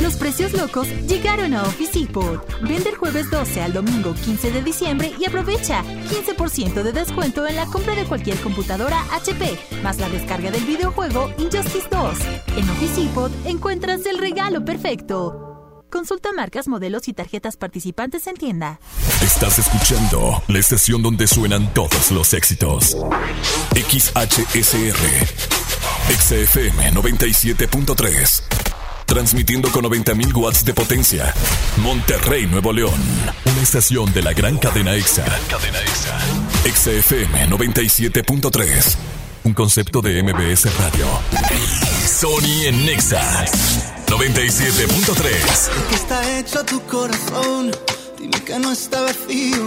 Los precios locos llegaron a Office Depot. Vende el jueves 12 al domingo 15 de diciembre y aprovecha 15% de descuento en la compra de cualquier computadora HP, más la descarga del videojuego Injustice 2. En Office Depot encuentras el regalo perfecto. Consulta marcas, modelos y tarjetas participantes en tienda. Estás escuchando la estación donde suenan todos los éxitos. XHSR. XFM 97.3. Transmitiendo con 90.000 watts de potencia. Monterrey, Nuevo León. Una estación de la gran cadena EXA. Cadena EXA. XFM 97.3. Un concepto de MBS Radio. Sony en Nexa 97.3. ¿Qué está hecho tu corazón? Dime que no está vacío.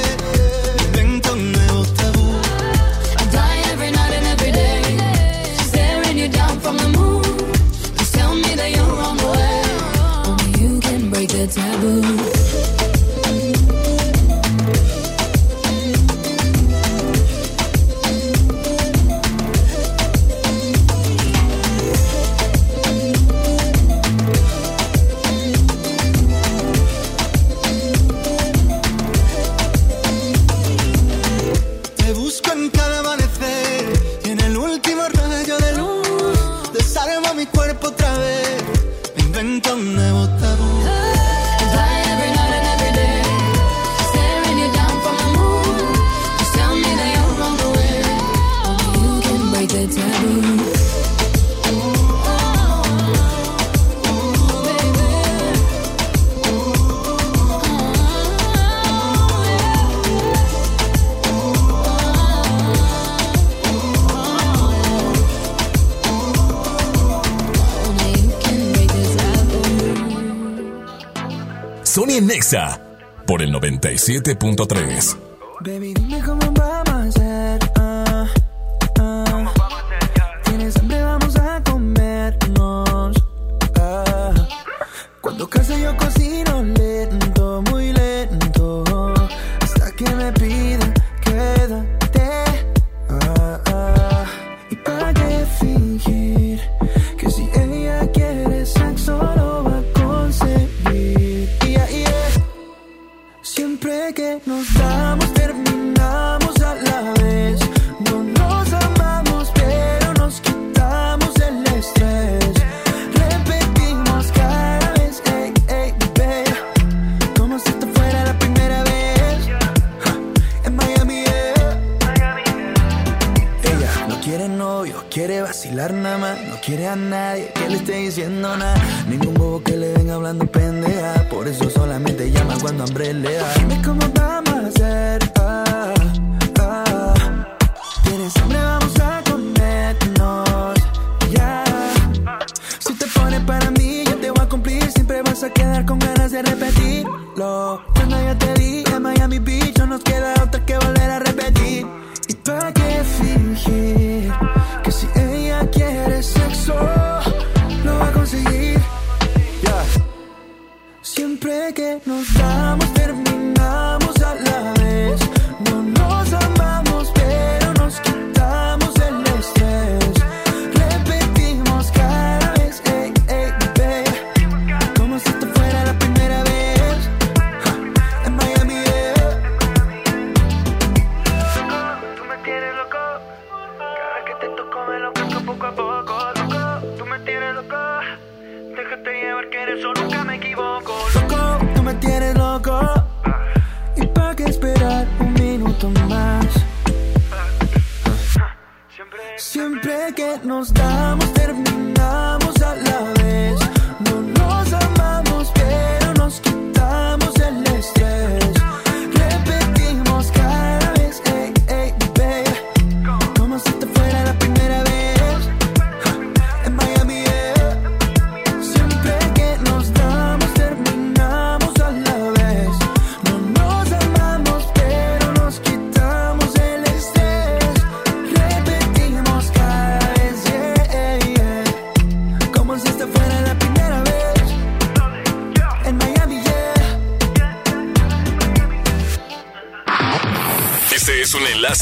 Taboo. Por el 97.3.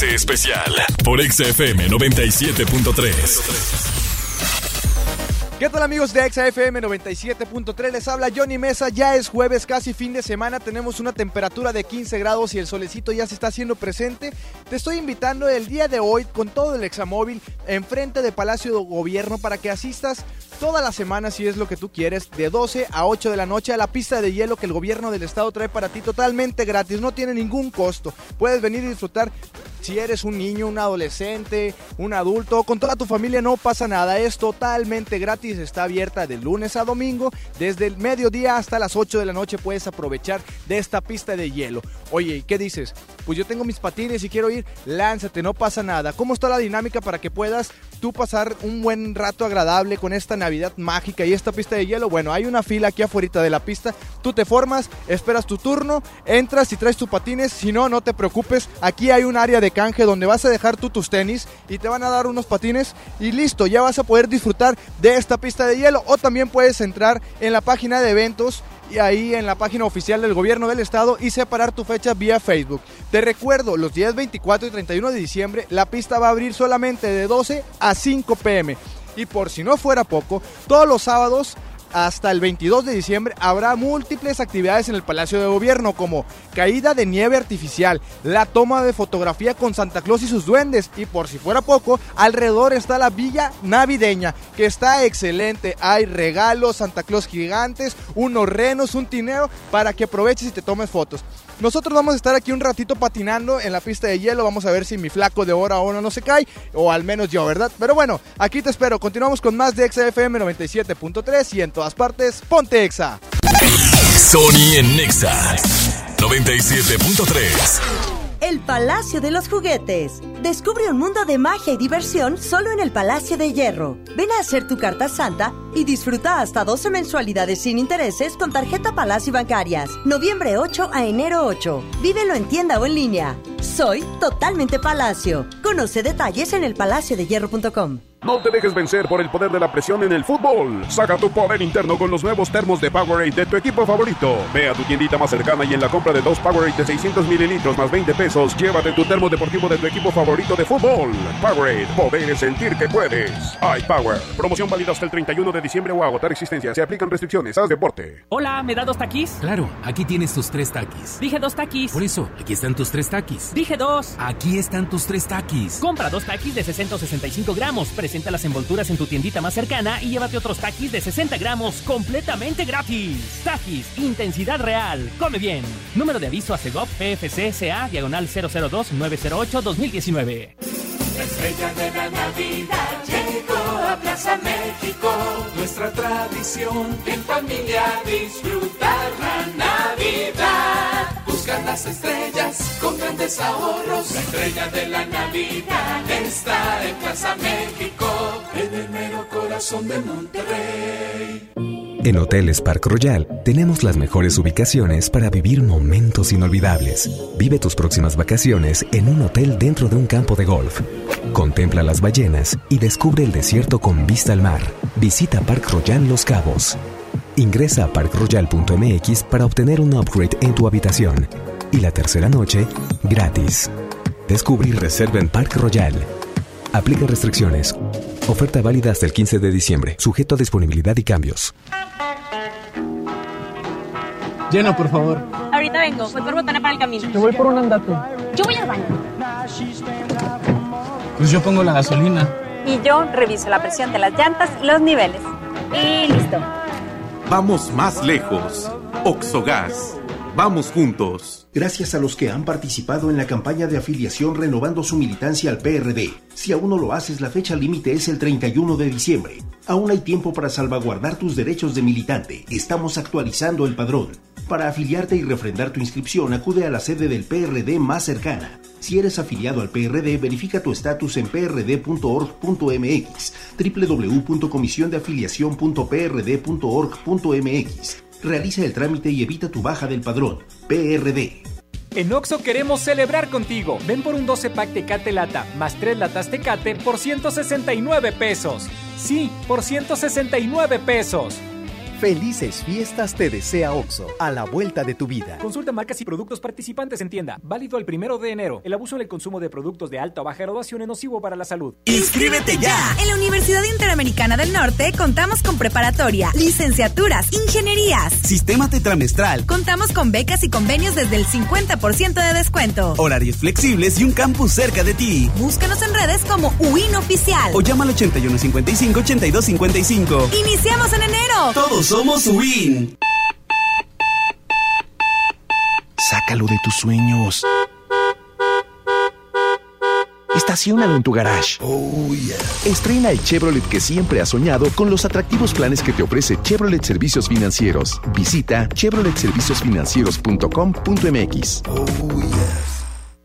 especial por XFM 97.3. ¿Qué tal amigos de XFM 97.3? Les habla Johnny Mesa, ya es jueves, casi fin de semana, tenemos una temperatura de 15 grados y el solecito ya se está haciendo presente. Te estoy invitando el día de hoy con todo el examóvil enfrente de Palacio de Gobierno para que asistas toda la semana si es lo que tú quieres, de 12 a 8 de la noche a la pista de hielo que el gobierno del estado trae para ti totalmente gratis, no tiene ningún costo. Puedes venir y disfrutar si eres un niño, un adolescente, un adulto, con toda tu familia no pasa nada, es totalmente gratis, está abierta de lunes a domingo, desde el mediodía hasta las 8 de la noche puedes aprovechar de esta pista de hielo. Oye, ¿y qué dices? Pues yo tengo mis patines y quiero ir, lánzate, no pasa nada. ¿Cómo está la dinámica para que puedas tú pasar un buen rato agradable con esta Navidad mágica y esta pista de hielo? Bueno, hay una fila aquí afuera de la pista, tú te formas, esperas tu turno, entras y traes tus patines, si no, no te preocupes, aquí hay un área de canje donde vas a dejar tú tus tenis y te van a dar unos patines y listo, ya vas a poder disfrutar de esta pista de hielo o también puedes entrar en la página de eventos y ahí en la página oficial del gobierno del estado y separar tu fecha vía Facebook. Te recuerdo, los días 24 y 31 de diciembre la pista va a abrir solamente de 12 a 5 pm. Y por si no fuera poco, todos los sábados hasta el 22 de diciembre habrá múltiples actividades en el Palacio de Gobierno como caída de nieve artificial, la toma de fotografía con Santa Claus y sus duendes y por si fuera poco, alrededor está la Villa Navideña que está excelente, hay regalos, Santa Claus gigantes, unos renos, un tineo para que aproveches y te tomes fotos. Nosotros vamos a estar aquí un ratito patinando en la pista de hielo. Vamos a ver si mi flaco de hora a hora no se cae. O al menos yo, ¿verdad? Pero bueno, aquí te espero. Continuamos con más de XFM 97.3 y en todas partes, ponte Exa. Sony en Nexa 97.3. el Palacio de los Juguetes. Descubre un mundo de magia y diversión solo en el Palacio de Hierro. Ven a hacer tu carta santa y disfruta hasta 12 mensualidades sin intereses con tarjeta Palacio Bancarias. Noviembre 8 a enero 8. Vívelo en tienda o en línea. Soy totalmente Palacio. Conoce detalles en elpalaciodehierro.com. No te dejes vencer por el poder de la presión en el fútbol. Saca tu poder interno con los nuevos termos de Powerade de tu equipo favorito. Ve a tu tiendita más cercana y en la compra de dos Powerade de 600 mililitros más 20 pesos, llévate tu termo deportivo de tu equipo favorito de fútbol. Powerade, poder sentir que puedes. iPower, promoción válida hasta el 31 de diciembre o agotar existencia. Se aplican restricciones. Haz deporte. Hola, ¿me da dos taquis? Claro, aquí tienes tus tres taquis. Dije dos taquis. Por eso, aquí están tus tres taquis. Dije dos. Aquí están tus tres taquis. Compra dos taquis de 665 gramos. Presenta las envolturas en tu tiendita más cercana y llévate otros taquis de 60 gramos completamente gratis. Taquis, intensidad real. Come bien. Número de aviso a CEGOP PFC CA diagonal 002-908-2019. La estrella de la Navidad llegó a Plaza México. Nuestra tradición en familia disfrutar la Navidad. Buscar las estrellas con grandes ahorros. La estrella de la Navidad está en Plaza México. En el mero corazón de Monterrey. En Hoteles Park Royal tenemos las mejores ubicaciones para vivir momentos inolvidables. Vive tus próximas vacaciones en un hotel dentro de un campo de golf. Contempla las ballenas y descubre el desierto con vista al mar. Visita Park Royal Los Cabos. Ingresa a parkroyal.mx para obtener un upgrade en tu habitación. Y la tercera noche, gratis. Descubre y reserva en Park Royal. Aplica restricciones. Oferta válida hasta el 15 de diciembre, sujeto a disponibilidad y cambios. Llena, por favor. Ahorita vengo, voy por botana para el camino. Te voy por un andate. Yo voy al baño. Pues yo pongo la gasolina. Y yo reviso la presión de las llantas y los niveles. Y listo. Vamos más lejos. Oxogas. Vamos juntos. Gracias a los que han participado en la campaña de afiliación renovando su militancia al PRD. Si aún no lo haces, la fecha límite es el 31 de diciembre. Aún hay tiempo para salvaguardar tus derechos de militante. Estamos actualizando el padrón. Para afiliarte y refrendar tu inscripción, acude a la sede del PRD más cercana. Si eres afiliado al PRD, verifica tu estatus en prd.org.mx, www.comisiondeafiliación.prd.org.mx. Realiza el trámite y evita tu baja del padrón. PRD. En Oxo queremos celebrar contigo. Ven por un 12 pack Tecate Lata más 3 latas Tecate por 169 pesos. Sí, por 169 pesos. Felices fiestas te desea OXO, a la vuelta de tu vida. Consulta marcas y productos participantes en tienda. Válido el primero de enero. El abuso en el consumo de productos de alta o baja graduación es nocivo para la salud. ¡Inscríbete ya! En la Universidad Interamericana del Norte contamos con preparatoria, licenciaturas, ingenierías, Sistema tetramestral, Contamos con becas y convenios desde el 50% de descuento. horarios flexibles y un campus cerca de ti. Búscanos en redes como UIN Oficial. O llama al 8155-8255. Iniciamos en enero. Todos somos WIN. Sácalo de tus sueños. Estaciónalo en tu garage. Oh, yeah. Estrena el Chevrolet que siempre has soñado con los atractivos planes que te ofrece Chevrolet Servicios Financieros. Visita chevroletserviciosfinancieros.com.mx.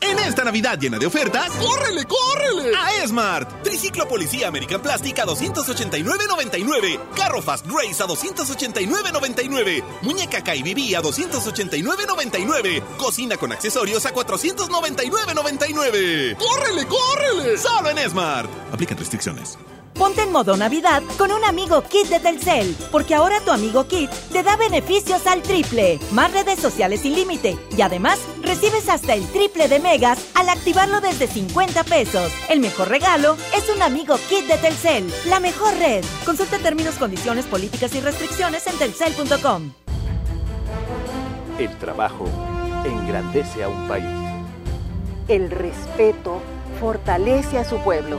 En esta Navidad llena de ofertas, ¡córrele, córrele! A Esmart. Triciclo Policía American Plastic a 289.99. Carro Fast Race a 289.99. Muñeca KBB a 289.99. Cocina con accesorios a 499.99. ¡Córrele, córrele! Solo en Esmart. Aplican restricciones. Ponte en modo Navidad con un amigo Kit de Telcel, porque ahora tu amigo Kit te da beneficios al triple, más redes sociales sin límite y además recibes hasta el triple de megas al activarlo desde 50 pesos. El mejor regalo es un amigo Kit de Telcel, la mejor red. Consulta términos, condiciones, políticas y restricciones en telcel.com. El trabajo engrandece a un país. El respeto fortalece a su pueblo.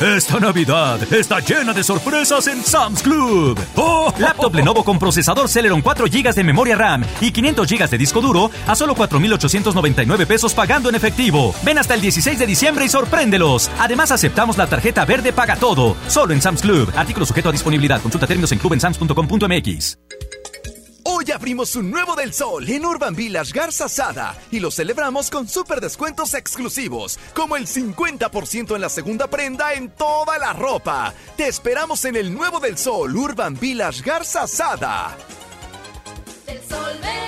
Esta Navidad está llena de sorpresas en Sam's Club. ¡Oh! Laptop Lenovo con procesador Celeron 4 GB de memoria RAM y 500 GB de disco duro a solo 4,899 pesos pagando en efectivo. Ven hasta el 16 de diciembre y sorpréndelos. Además, aceptamos la tarjeta verde Paga Todo. Solo en Sam's Club. Artículo sujeto a disponibilidad. Consulta términos en clubensams.com.mx. Hoy abrimos un nuevo del sol en Urban Village Garza Sada y lo celebramos con super descuentos exclusivos, como el 50% en la segunda prenda en toda la ropa. Te esperamos en el nuevo del sol Urban Village Garza Sada. Sol confianza.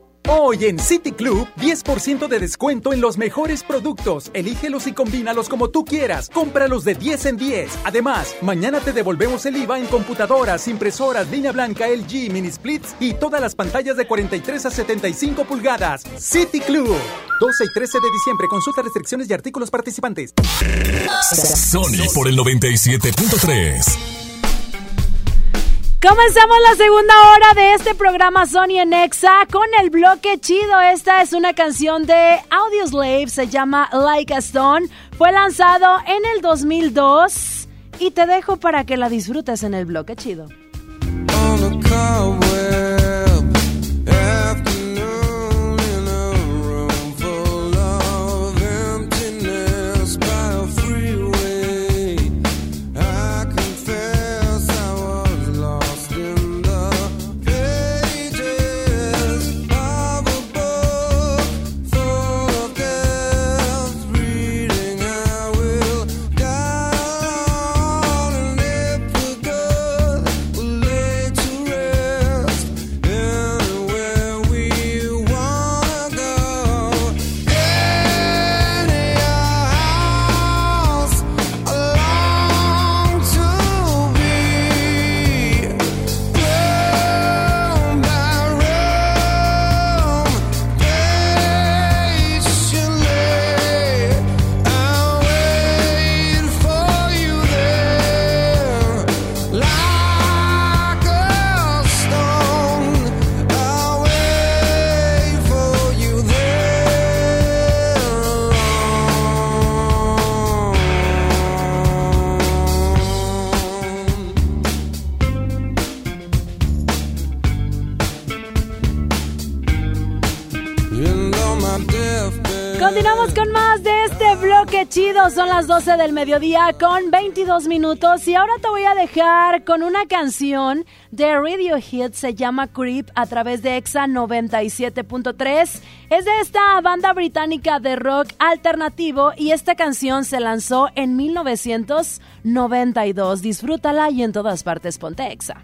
Hoy en City Club, 10% de descuento en los mejores productos. Elígelos y combínalos como tú quieras. Cómpralos de 10 en 10. Además, mañana te devolvemos el IVA en computadoras, impresoras, línea blanca, LG, mini splits y todas las pantallas de 43 a 75 pulgadas. City Club. 12 y 13 de diciembre. Consulta restricciones y artículos participantes. Sony por el 97.3. Comenzamos la segunda hora de este programa Sony en Exa con el bloque chido. Esta es una canción de Audioslave, se llama Like a Stone. Fue lanzado en el 2002 y te dejo para que la disfrutes en el bloque chido. Son las 12 del mediodía con 22 minutos. Y ahora te voy a dejar con una canción de Radiohead. Se llama Creep a través de Exa 97.3. Es de esta banda británica de rock alternativo. Y esta canción se lanzó en 1992. Disfrútala y en todas partes ponte Exa.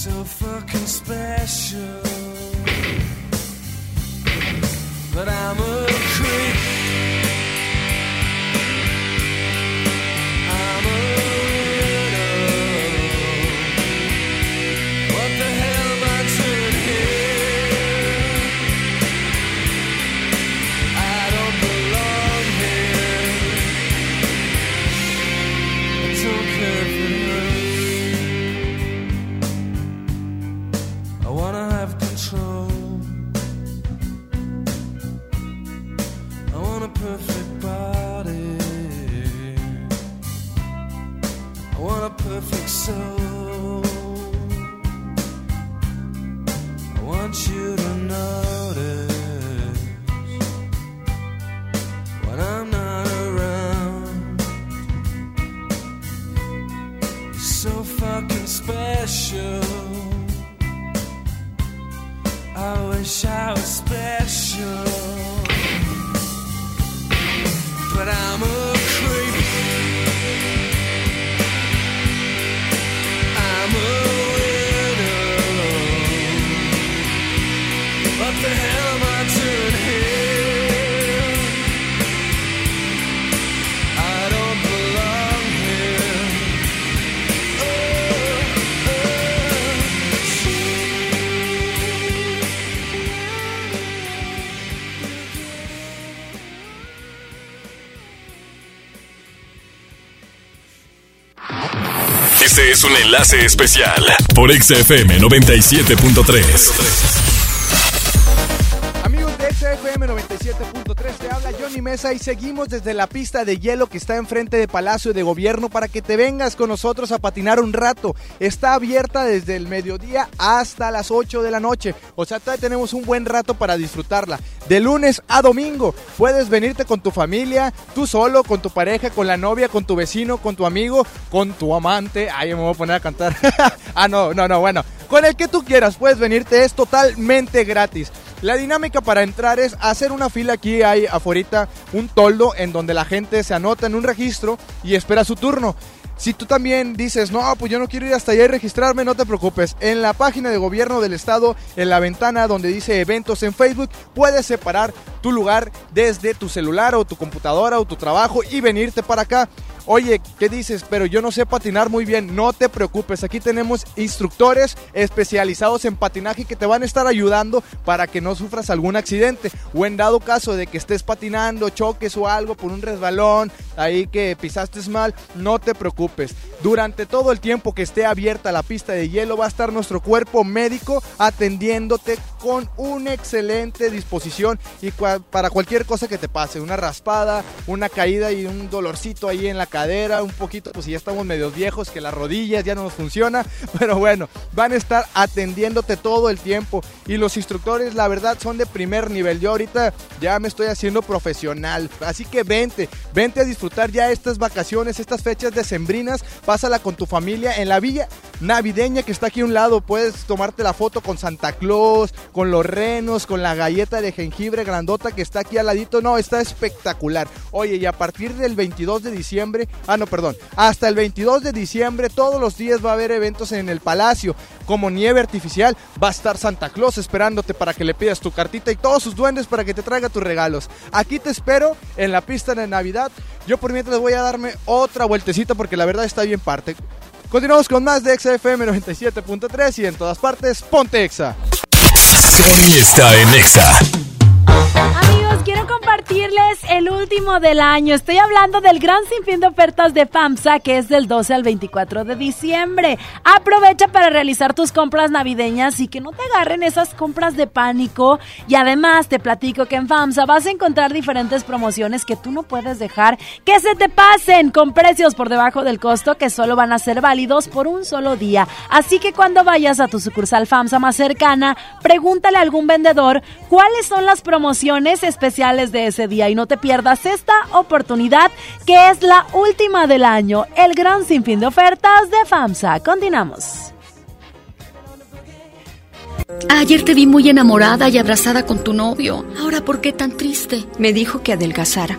So fucking special. But I'm a creep. so un enlace especial por XFM 97.3. Johnny Mesa y seguimos desde la pista de hielo que está enfrente de Palacio de Gobierno para que te vengas con nosotros a patinar un rato. Está abierta desde el mediodía hasta las 8 de la noche, o sea, todavía tenemos un buen rato para disfrutarla. De lunes a domingo, puedes venirte con tu familia, tú solo, con tu pareja, con la novia, con tu vecino, con tu amigo, con tu amante. Ay, me voy a poner a cantar. ah, no, no, no, bueno. Con el que tú quieras, puedes venirte, es totalmente gratis. La dinámica para entrar es hacer una fila aquí, hay afuera un toldo en donde la gente se anota en un registro y espera su turno. Si tú también dices, no, pues yo no quiero ir hasta allá y registrarme, no te preocupes. En la página de gobierno del estado, en la ventana donde dice eventos en Facebook, puedes separar tu lugar desde tu celular o tu computadora o tu trabajo y venirte para acá. Oye, ¿qué dices? Pero yo no sé patinar muy bien. No te preocupes, aquí tenemos instructores especializados en patinaje que te van a estar ayudando para que no sufras algún accidente. O en dado caso de que estés patinando, choques o algo por un resbalón, ahí que pisaste mal, no te preocupes. Durante todo el tiempo que esté abierta la pista de hielo va a estar nuestro cuerpo médico atendiéndote con una excelente disposición y para cualquier cosa que te pase, una raspada, una caída y un dolorcito ahí en la cadera, un poquito, pues si ya estamos medios viejos, que las rodillas ya no nos funciona, pero bueno, van a estar atendiéndote todo el tiempo. Y los instructores la verdad son de primer nivel. Yo ahorita ya me estoy haciendo profesional, así que vente, vente a disfrutar ya estas vacaciones, estas fechas decembrinas, pásala con tu familia en la villa navideña que está aquí a un lado, puedes tomarte la foto con Santa Claus, con los renos, con la galleta de jengibre grandota que está aquí al ladito, no, está espectacular. Oye, y a partir del 22 de diciembre, ah no, perdón, hasta el 22 de diciembre todos los días va a haber eventos en el palacio, como nieve artificial, va a estar Santa Claus esperándote para que le pidas tu cartita y todos sus duendes para que te traiga tus regalos. Aquí te espero en la pista de Navidad. Yo por mientras voy a darme otra vueltecita porque la verdad está bien parte. Continuamos con más de XFM 97.3 y en todas partes, ponte Exa. Sony está en Exa. Amigos, quiero compartirles el último del año. Estoy hablando del gran sinfín de ofertas de FAMSA que es del 12 al 24 de diciembre. Aprovecha para realizar tus compras navideñas y que no te agarren esas compras de pánico. Y además te platico que en FAMSA vas a encontrar diferentes promociones que tú no puedes dejar que se te pasen con precios por debajo del costo que solo van a ser válidos por un solo día. Así que cuando vayas a tu sucursal FAMSA más cercana, pregúntale a algún vendedor cuáles son las promociones especiales de ese día y no te pierdas esta oportunidad que es la última del año, el gran sinfín de ofertas de FAMSA. Continuamos. Ayer te vi muy enamorada y abrazada con tu novio. Ahora, ¿por qué tan triste? Me dijo que adelgazara.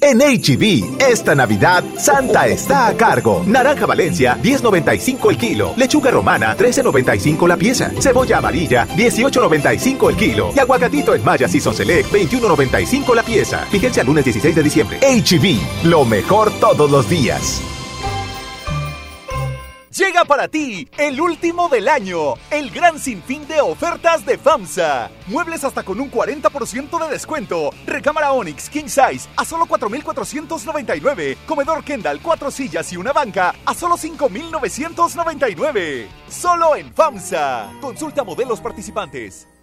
En HB, esta Navidad, Santa está a cargo. Naranja Valencia, 10.95 el kilo. Lechuga romana, 13.95 la pieza. Cebolla amarilla, 18.95 el kilo. Y aguacatito en Maya Season Select, 21.95 la pieza. Fíjense al lunes 16 de diciembre. HB, lo mejor todos los días. Llega para ti el último del año, el gran sinfín de ofertas de FAMSA. Muebles hasta con un 40% de descuento. Recámara Onyx King Size a solo 4,499. Comedor Kendall, cuatro sillas y una banca a solo 5,999. Solo en FAMSA. Consulta modelos participantes.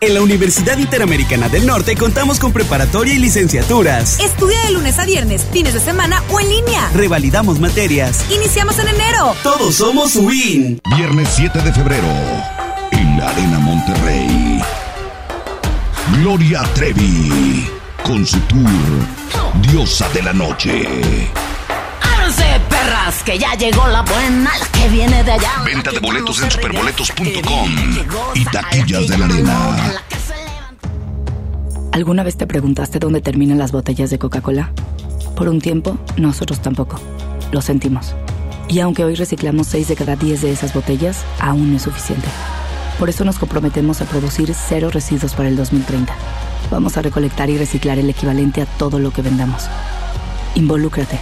En la Universidad Interamericana del Norte contamos con preparatoria y licenciaturas. Estudia de lunes a viernes, fines de semana o en línea. Revalidamos materias. Iniciamos en enero. Todos somos WIN. Viernes 7 de febrero, en la Arena Monterrey. Gloria Trevi, con su tour Diosa de la Noche. Que ya llegó la buena, la que viene de allá. Venta de boletos en superboletos.com y taquillas de la arena. ¿Alguna vez te preguntaste dónde terminan las botellas de Coca-Cola? Por un tiempo, nosotros tampoco. Lo sentimos. Y aunque hoy reciclamos 6 de cada 10 de esas botellas, aún no es suficiente. Por eso nos comprometemos a producir cero residuos para el 2030. Vamos a recolectar y reciclar el equivalente a todo lo que vendamos. Involúcrate.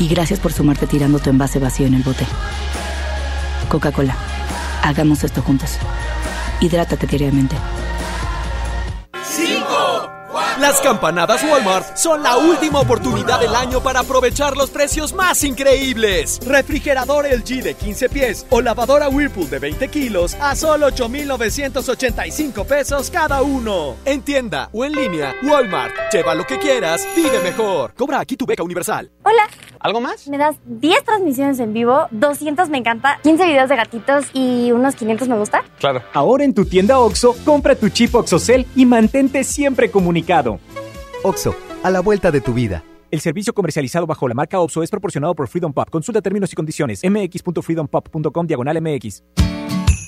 Y gracias por sumarte tirando tu envase vacío en el bote. Coca-Cola. Hagamos esto juntos. Hidrátate diariamente. Las campanadas Walmart son la última oportunidad del año para aprovechar los precios más increíbles. Refrigerador LG de 15 pies o lavadora Whirlpool de 20 kilos a solo 8,985 pesos cada uno. En tienda o en línea, Walmart. Lleva lo que quieras, vive mejor. Cobra aquí tu beca universal. Hola. ¿Algo más? Me das 10 transmisiones en vivo, 200 me encanta, 15 videos de gatitos y unos 500 me gusta. Claro. Ahora en tu tienda OXO, compra tu chip OXOCEL y mantente siempre comunicado. OXO, a la vuelta de tu vida. El servicio comercializado bajo la marca OPSO es proporcionado por Freedom Pop. Consulta términos y condiciones. mx.freedompop.com diagonal mx.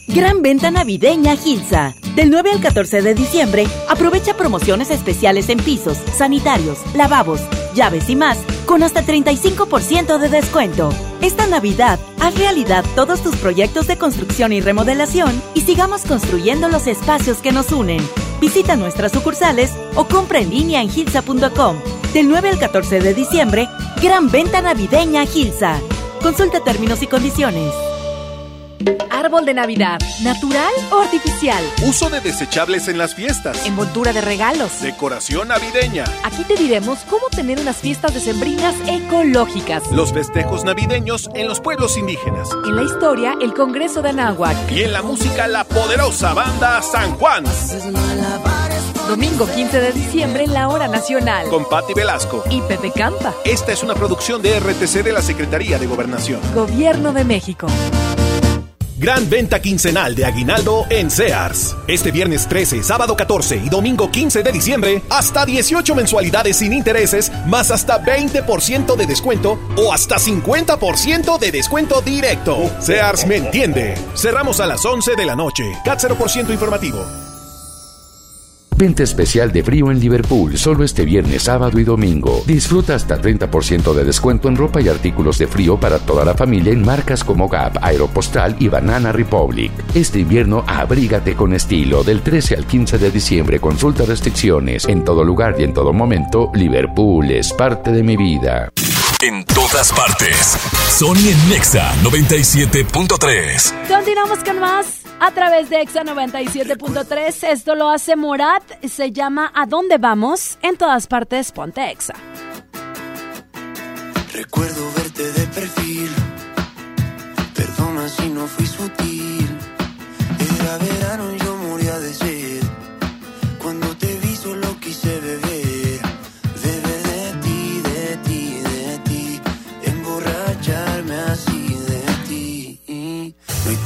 Gran venta navideña Gilsa. Del 9 al 14 de diciembre, aprovecha promociones especiales en pisos, sanitarios, lavabos, llaves y más, con hasta 35% de descuento. Esta Navidad, haz realidad todos tus proyectos de construcción y remodelación y sigamos construyendo los espacios que nos unen. Visita nuestras sucursales o compra en línea en gilsa.com. Del 9 al 14 de diciembre, gran venta navideña Gilsa. Consulta términos y condiciones. Árbol de Navidad, ¿natural o artificial? Uso de desechables en las fiestas. Envoltura de regalos. Decoración navideña. Aquí te diremos cómo tener unas fiestas decembrinas ecológicas. Los festejos navideños en los pueblos indígenas. En la historia, el Congreso de Anáhuac. Y en la música, la poderosa banda San Juan. Domingo 15 de diciembre en la Hora Nacional. Con Patti Velasco. Y Pepe Campa. Esta es una producción de RTC de la Secretaría de Gobernación. Gobierno de México. Gran venta quincenal de aguinaldo en Sears. Este viernes 13, sábado 14 y domingo 15 de diciembre, hasta 18 mensualidades sin intereses, más hasta 20% de descuento o hasta 50% de descuento directo. Sears me entiende. Cerramos a las 11 de la noche. CAT 0% informativo. Venta especial de frío en Liverpool, solo este viernes, sábado y domingo. Disfruta hasta 30% de descuento en ropa y artículos de frío para toda la familia en marcas como Gap, Aeropostal y Banana Republic. Este invierno abrígate con estilo. Del 13 al 15 de diciembre, consulta restricciones. En todo lugar y en todo momento, Liverpool es parte de mi vida. En todas partes. Sony en Nexa 97.3. Continuamos con más a través de Exa 97.3. Esto lo hace Morat. Se llama ¿A dónde vamos? En todas partes, ponte Exa. Recuerdo verte de perfil. Perdona si no fui sutil. Era verano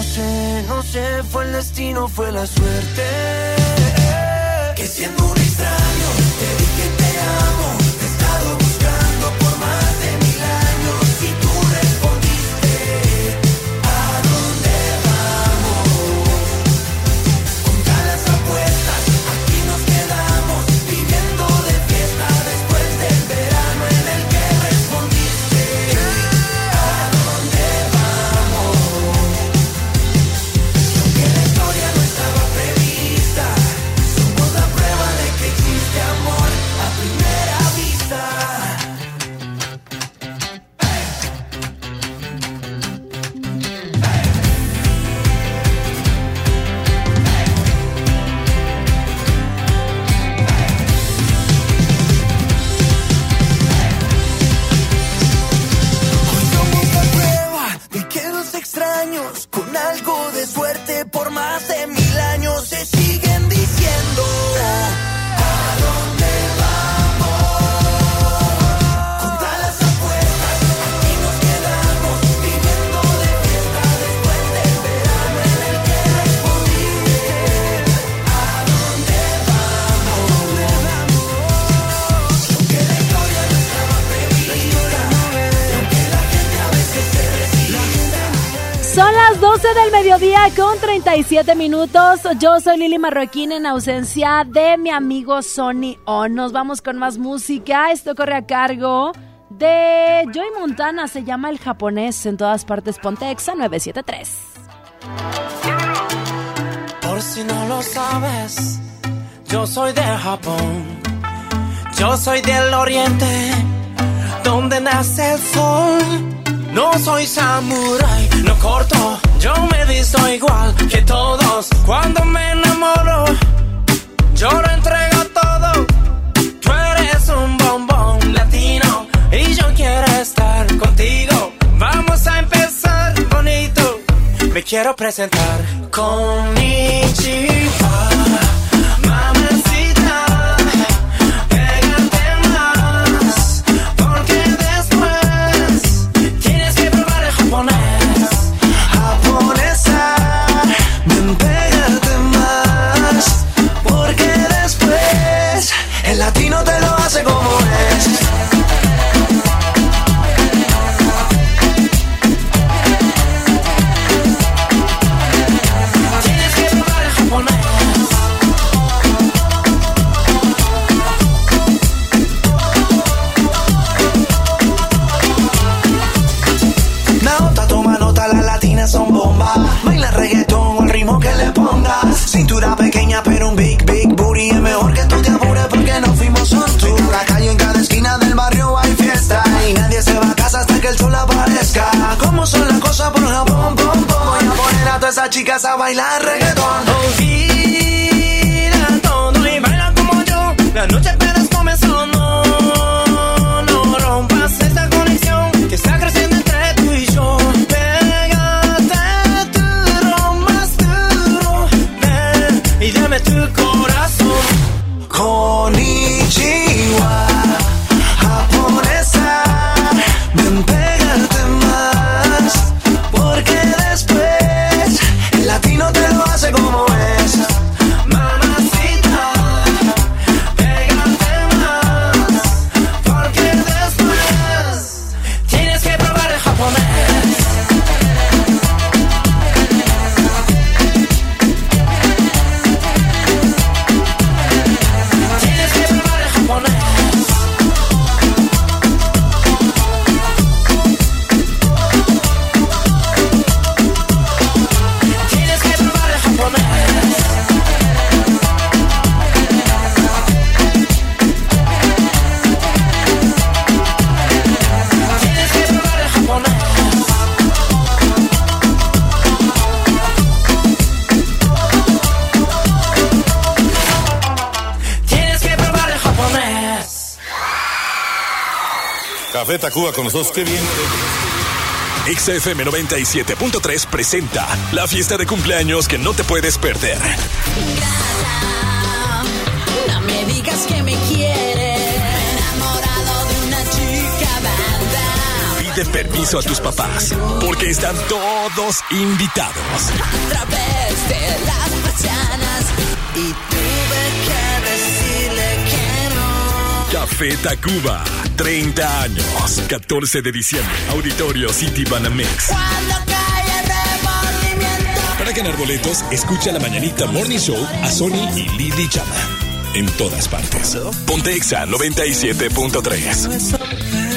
No sé, no sé, fue el destino, fue la suerte. Que siendo un extraño, 37 minutos. Yo soy Lili Marroquín en ausencia de mi amigo Sony On. Nos vamos con más música. Esto corre a cargo de Joy Montana. Se llama El Japonés. En todas partes, Pontexa 973. Por si no lo sabes, yo soy de Japón. Yo soy del oriente, donde nace el sol. No soy samurái, no corto. Yo me visto igual que todos. Cuando me enamoro, yo lo entrego todo. Tú eres un bombón latino y yo quiero estar contigo. Vamos a empezar bonito. Me quiero presentar con Mamacita, Y nadie se va a casa hasta que el sol aparezca. ¿Cómo son las cosas por Japón, pom, pom? Voy a poner a todas esas chicas a bailar reggaetón. Olvida todo y baila como yo. La noche Tacuba con nosotros, qué bien. XFM 97.3 presenta la fiesta de cumpleaños que no te puedes perder. No me digas que me quieres. Enamorado de una chica banda. Pide permiso a tus papás, porque están todos invitados. A través de las persianas. Y Café Tacuba, 30 años, 14 de diciembre, Auditorio City Banamex. Cuando cae el remordimiento. Para ganar boletos, escucha la mañanita Morning Show a Sony y Lily Chama. En todas partes. Pontexa 97.3.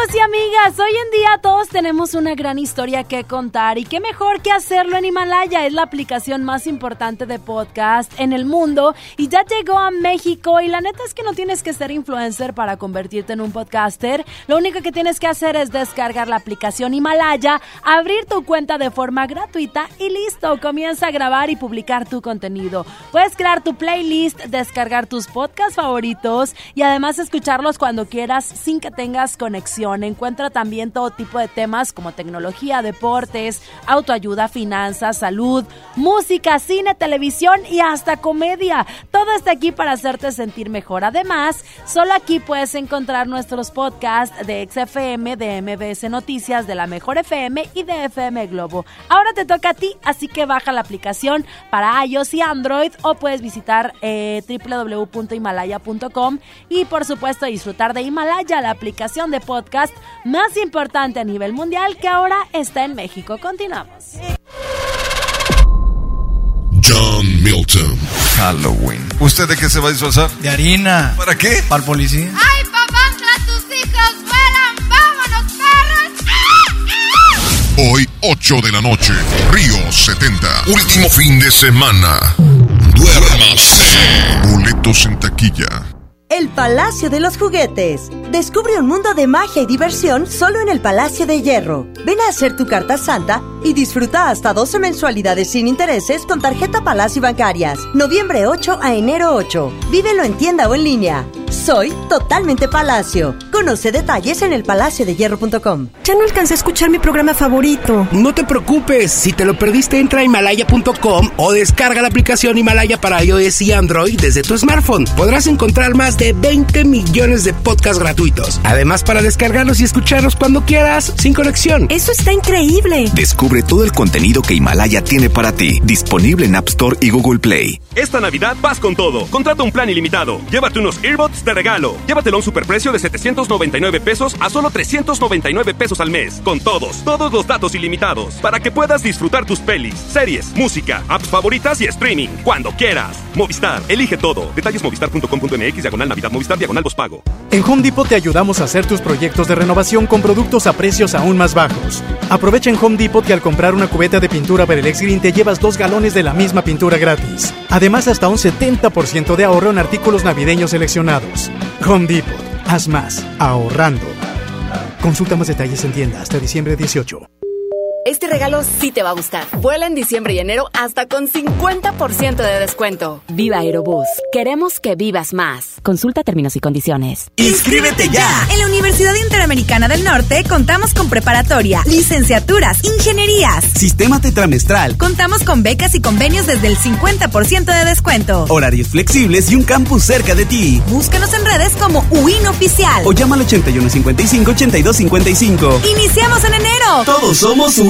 Amigos y amigas, hoy en día todos tenemos una gran historia que contar y qué mejor que hacerlo en Himalaya. Es la aplicación más importante de podcast en el mundo y ya llegó a México y la neta es que no tienes que ser influencer para convertirte en un podcaster. Lo único que tienes que hacer es descargar la aplicación Himalaya, abrir tu cuenta de forma gratuita y listo, comienza a grabar y publicar tu contenido. Puedes crear tu playlist, descargar tus podcasts favoritos y además escucharlos cuando quieras sin que tengas conexión. Encuentra también todo tipo de temas como tecnología, deportes, autoayuda, finanzas, salud, música, cine, televisión y hasta comedia. Todo está aquí para hacerte sentir mejor. Además, solo aquí puedes encontrar nuestros podcasts de XFM, de MBS Noticias, de la Mejor FM y de FM Globo. Ahora te toca a ti, así que baja la aplicación para iOS y Android o puedes visitar eh, www.himalaya.com y por supuesto disfrutar de Himalaya, la aplicación de podcast más importante a nivel mundial que ahora está en México. Continuamos. John Milton. Halloween. ¿Usted de qué se va a disfrazar? De harina. ¿Para qué? Para el policía. ¡Ay, papá! ¡Tus hijos vuelan! ¡Vámonos, perros! Hoy, 8 de la noche, Río 70. Último fin de semana. Duérmase. Boletos en taquilla. El Palacio de los Juguetes. Descubre un mundo de magia y diversión solo en el Palacio de Hierro. Ven a hacer tu carta santa y disfruta hasta 12 mensualidades sin intereses con tarjeta Palacio Bancarias. Noviembre 8 a enero 8. Vívelo en tienda o en línea. Soy totalmente Palacio. Conoce detalles en elpalaciodehierro.com. Ya no alcancé a escuchar mi programa favorito. No te preocupes, si te lo perdiste entra a himalaya.com o descarga la aplicación Himalaya para iOS y Android desde tu smartphone. Podrás encontrar más de 20 millones de podcasts gratuitos. Además para descargarlos y escucharlos cuando quieras, sin conexión. Eso está increíble. Descubre todo el contenido que Himalaya tiene para ti, disponible en App Store y Google Play. Esta Navidad vas con todo. Contrata un plan ilimitado. Llévate unos earbuds de regalo. Llévatelo a un superprecio de 799 pesos a solo 399 pesos al mes. Con todos, todos los datos ilimitados. Para que puedas disfrutar tus pelis, series, música, apps favoritas y streaming. Cuando quieras. Movistar, elige todo. Detalles movistar.com.mx, diagonal Navidad, Movistar, diagonal pago. En Home Depot te ayudamos a hacer tus proyectos de renovación con productos a precios aún más bajos. Aprovecha en Home Depot que al comprar una cubeta de pintura Berelex Green te llevas dos galones de la misma pintura gratis. Además, hasta un 70% de ahorro en artículos navideños seleccionados. Home Depot. Haz más. Ahorrando. Consulta más detalles en tienda hasta diciembre 18. Este regalo sí te va a gustar. Vuela en diciembre y enero hasta con 50% de descuento. Viva Aerobús. Queremos que vivas más. Consulta términos y condiciones. ¡Inscríbete ya! En la Universidad Interamericana del Norte contamos con preparatoria, licenciaturas, ingenierías, sistema tetramestral. Contamos con becas y convenios desde el 50% de descuento. Horarios flexibles y un campus cerca de ti. Búscanos en redes como UIN Oficial. O llama al 8155-8255. Iniciamos en enero. Todos somos UIN.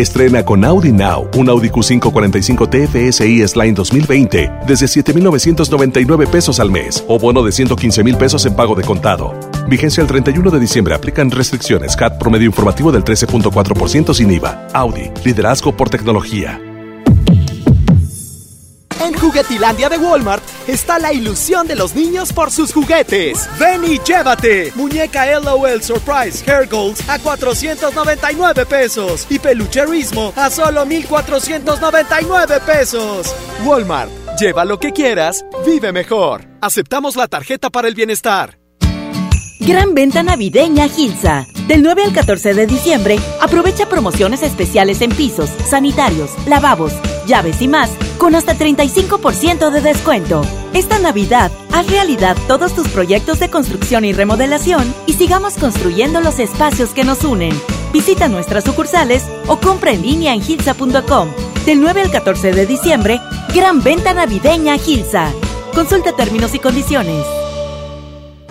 Estrena con Audi Now un Audi Q5 45 TFSI S-Line 2020 desde 7,999 pesos al mes o bono de 115 mil pesos en pago de contado. Vigencia el 31 de diciembre. Aplican restricciones. CAT promedio informativo del 13.4% sin IVA. Audi. Liderazgo por tecnología. En Juguetilandia de Walmart está la ilusión de los niños por sus juguetes. Ven y llévate. Muñeca LOL Surprise Hair Goals a 499 pesos y pelucherismo a solo 1499 pesos. Walmart, lleva lo que quieras, vive mejor. Aceptamos la tarjeta para el bienestar. Gran venta navideña Gilsa. Del 9 al 14 de diciembre, aprovecha promociones especiales en pisos, sanitarios, lavabos, llaves y más, con hasta 35% de descuento. Esta Navidad, haz realidad todos tus proyectos de construcción y remodelación y sigamos construyendo los espacios que nos unen. Visita nuestras sucursales o compra en línea en gilsa.com. Del 9 al 14 de diciembre, gran venta navideña Gilsa. Consulta términos y condiciones.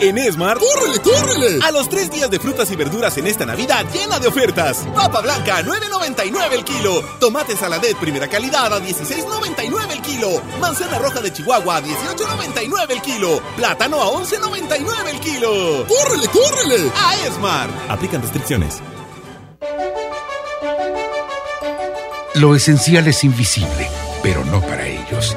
En Esmar, ¡córrele, córrele! A los tres días de frutas y verduras en esta Navidad llena de ofertas. Papa blanca, 9.99 el kilo. Tomate saladet primera calidad a 16.99 el kilo. Manzana roja de Chihuahua a 18.99 el kilo. Plátano a 11.99 el kilo. ¡Córrele, córrele! A Esmar. Aplican restricciones. Lo esencial es invisible, pero no para ellos.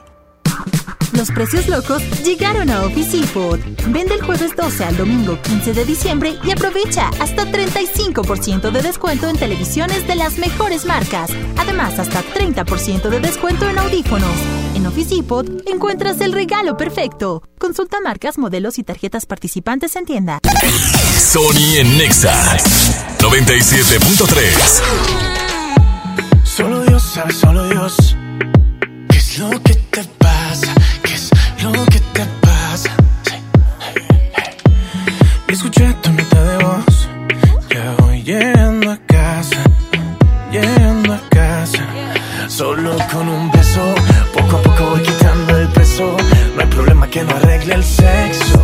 Los precios locos llegaron a Office Depot. Vende el jueves 12 al domingo 15 de diciembre y aprovecha hasta 35% de descuento en televisiones de las mejores marcas. Además, hasta 30% de descuento en audífonos. En Office Depot encuentras el regalo perfecto. Consulta marcas, modelos y tarjetas participantes en tienda. Sony en Nexa 97.3. Solo Dios sabe, solo Dios. ¿Qué es lo que te pasa? ¿Qué es lo que te pasa? Sí. Escuché tu nota de voz. Ya voy llegando a casa. Llegando a casa. Solo con un beso. Poco a poco voy quitando el peso. No hay problema que no arregle el. Sexo,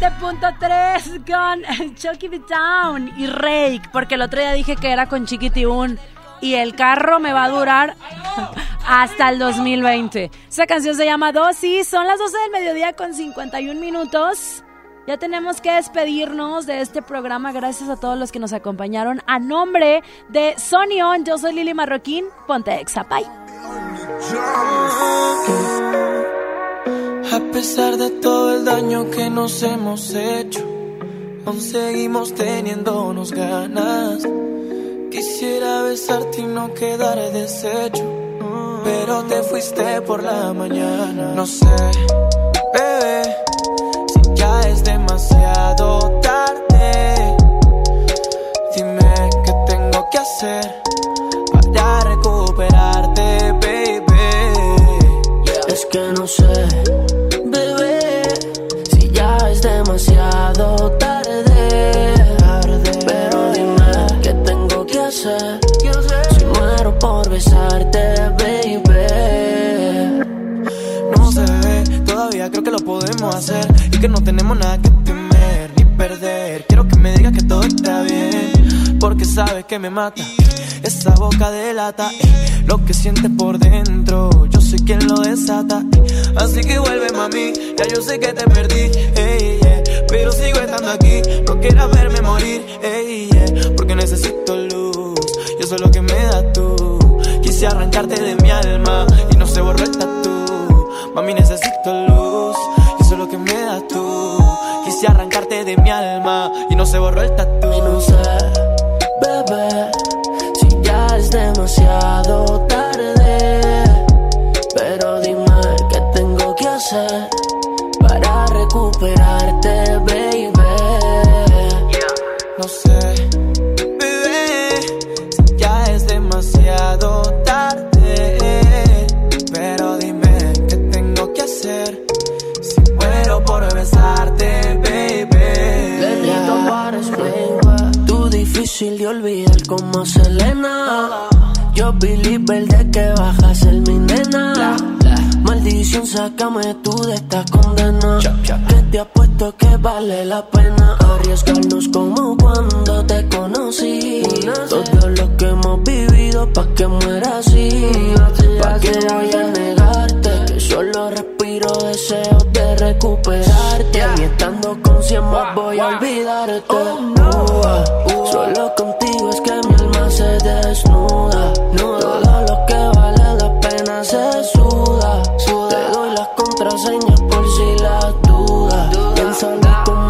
97.3 con Chucky B. Town y Rake, porque el otro día dije que era con Chiquitiún y el carro me va a durar hasta el 2020. Esa canción se llama Dosis, son las 12 del mediodía con 51 minutos. Ya tenemos que despedirnos de este programa. Gracias a todos los que nos acompañaron. A nombre de Sony On, yo soy Lili Marroquín. Ponte Exa, bye. A pesar de todo el daño que nos hemos hecho, aún seguimos teniéndonos ganas. Quisiera besarte y no quedar deshecho, pero te fuiste por la mañana. No sé, bebé, si ya es demasiado tarde. Dime qué tengo que hacer para recuperarte, baby. Es que no sé, y que no tenemos nada que temer ni perder. Quiero que me digas que todo está bien, porque sabes que me mata. Esa boca delata eh, lo que sientes por dentro. Yo soy quien lo desata, eh. así que vuelve mami. Ya yo sé que te perdí, ey, yeah, pero sigo estando aquí. No quieras verme morir, ey, yeah, porque necesito luz. Y eso es lo que me das tú. Quise arrancarte de mi alma y no se borró el tatu. Mami, necesito luz. Eso es lo que me das tú. Quise arrancarte de mi alma y no se borró el tatu. Y no sé, bebé, si ya es demasiado tarde. Pero dime qué tengo que hacer para recuperarte, baby. No sé, difícil de olvidar como Selena. Yo believer de que bajas el mi nena. Maldición, sácame tú de esta condena. Que te apuesto que vale la pena arriesgarnos como cuando te conocí. Todo lo que hemos vivido pa' que muera así. Pa' que voy a negarte. Solo respiro deseos de recuperarte. Ni estando con cien más voy a olvidarte. Uh, Solo contigo es que mi alma se desnuda. Todo lo que vale la pena se suda. Te doy las contraseñas por si las dudas. Piénsalo conmigo, te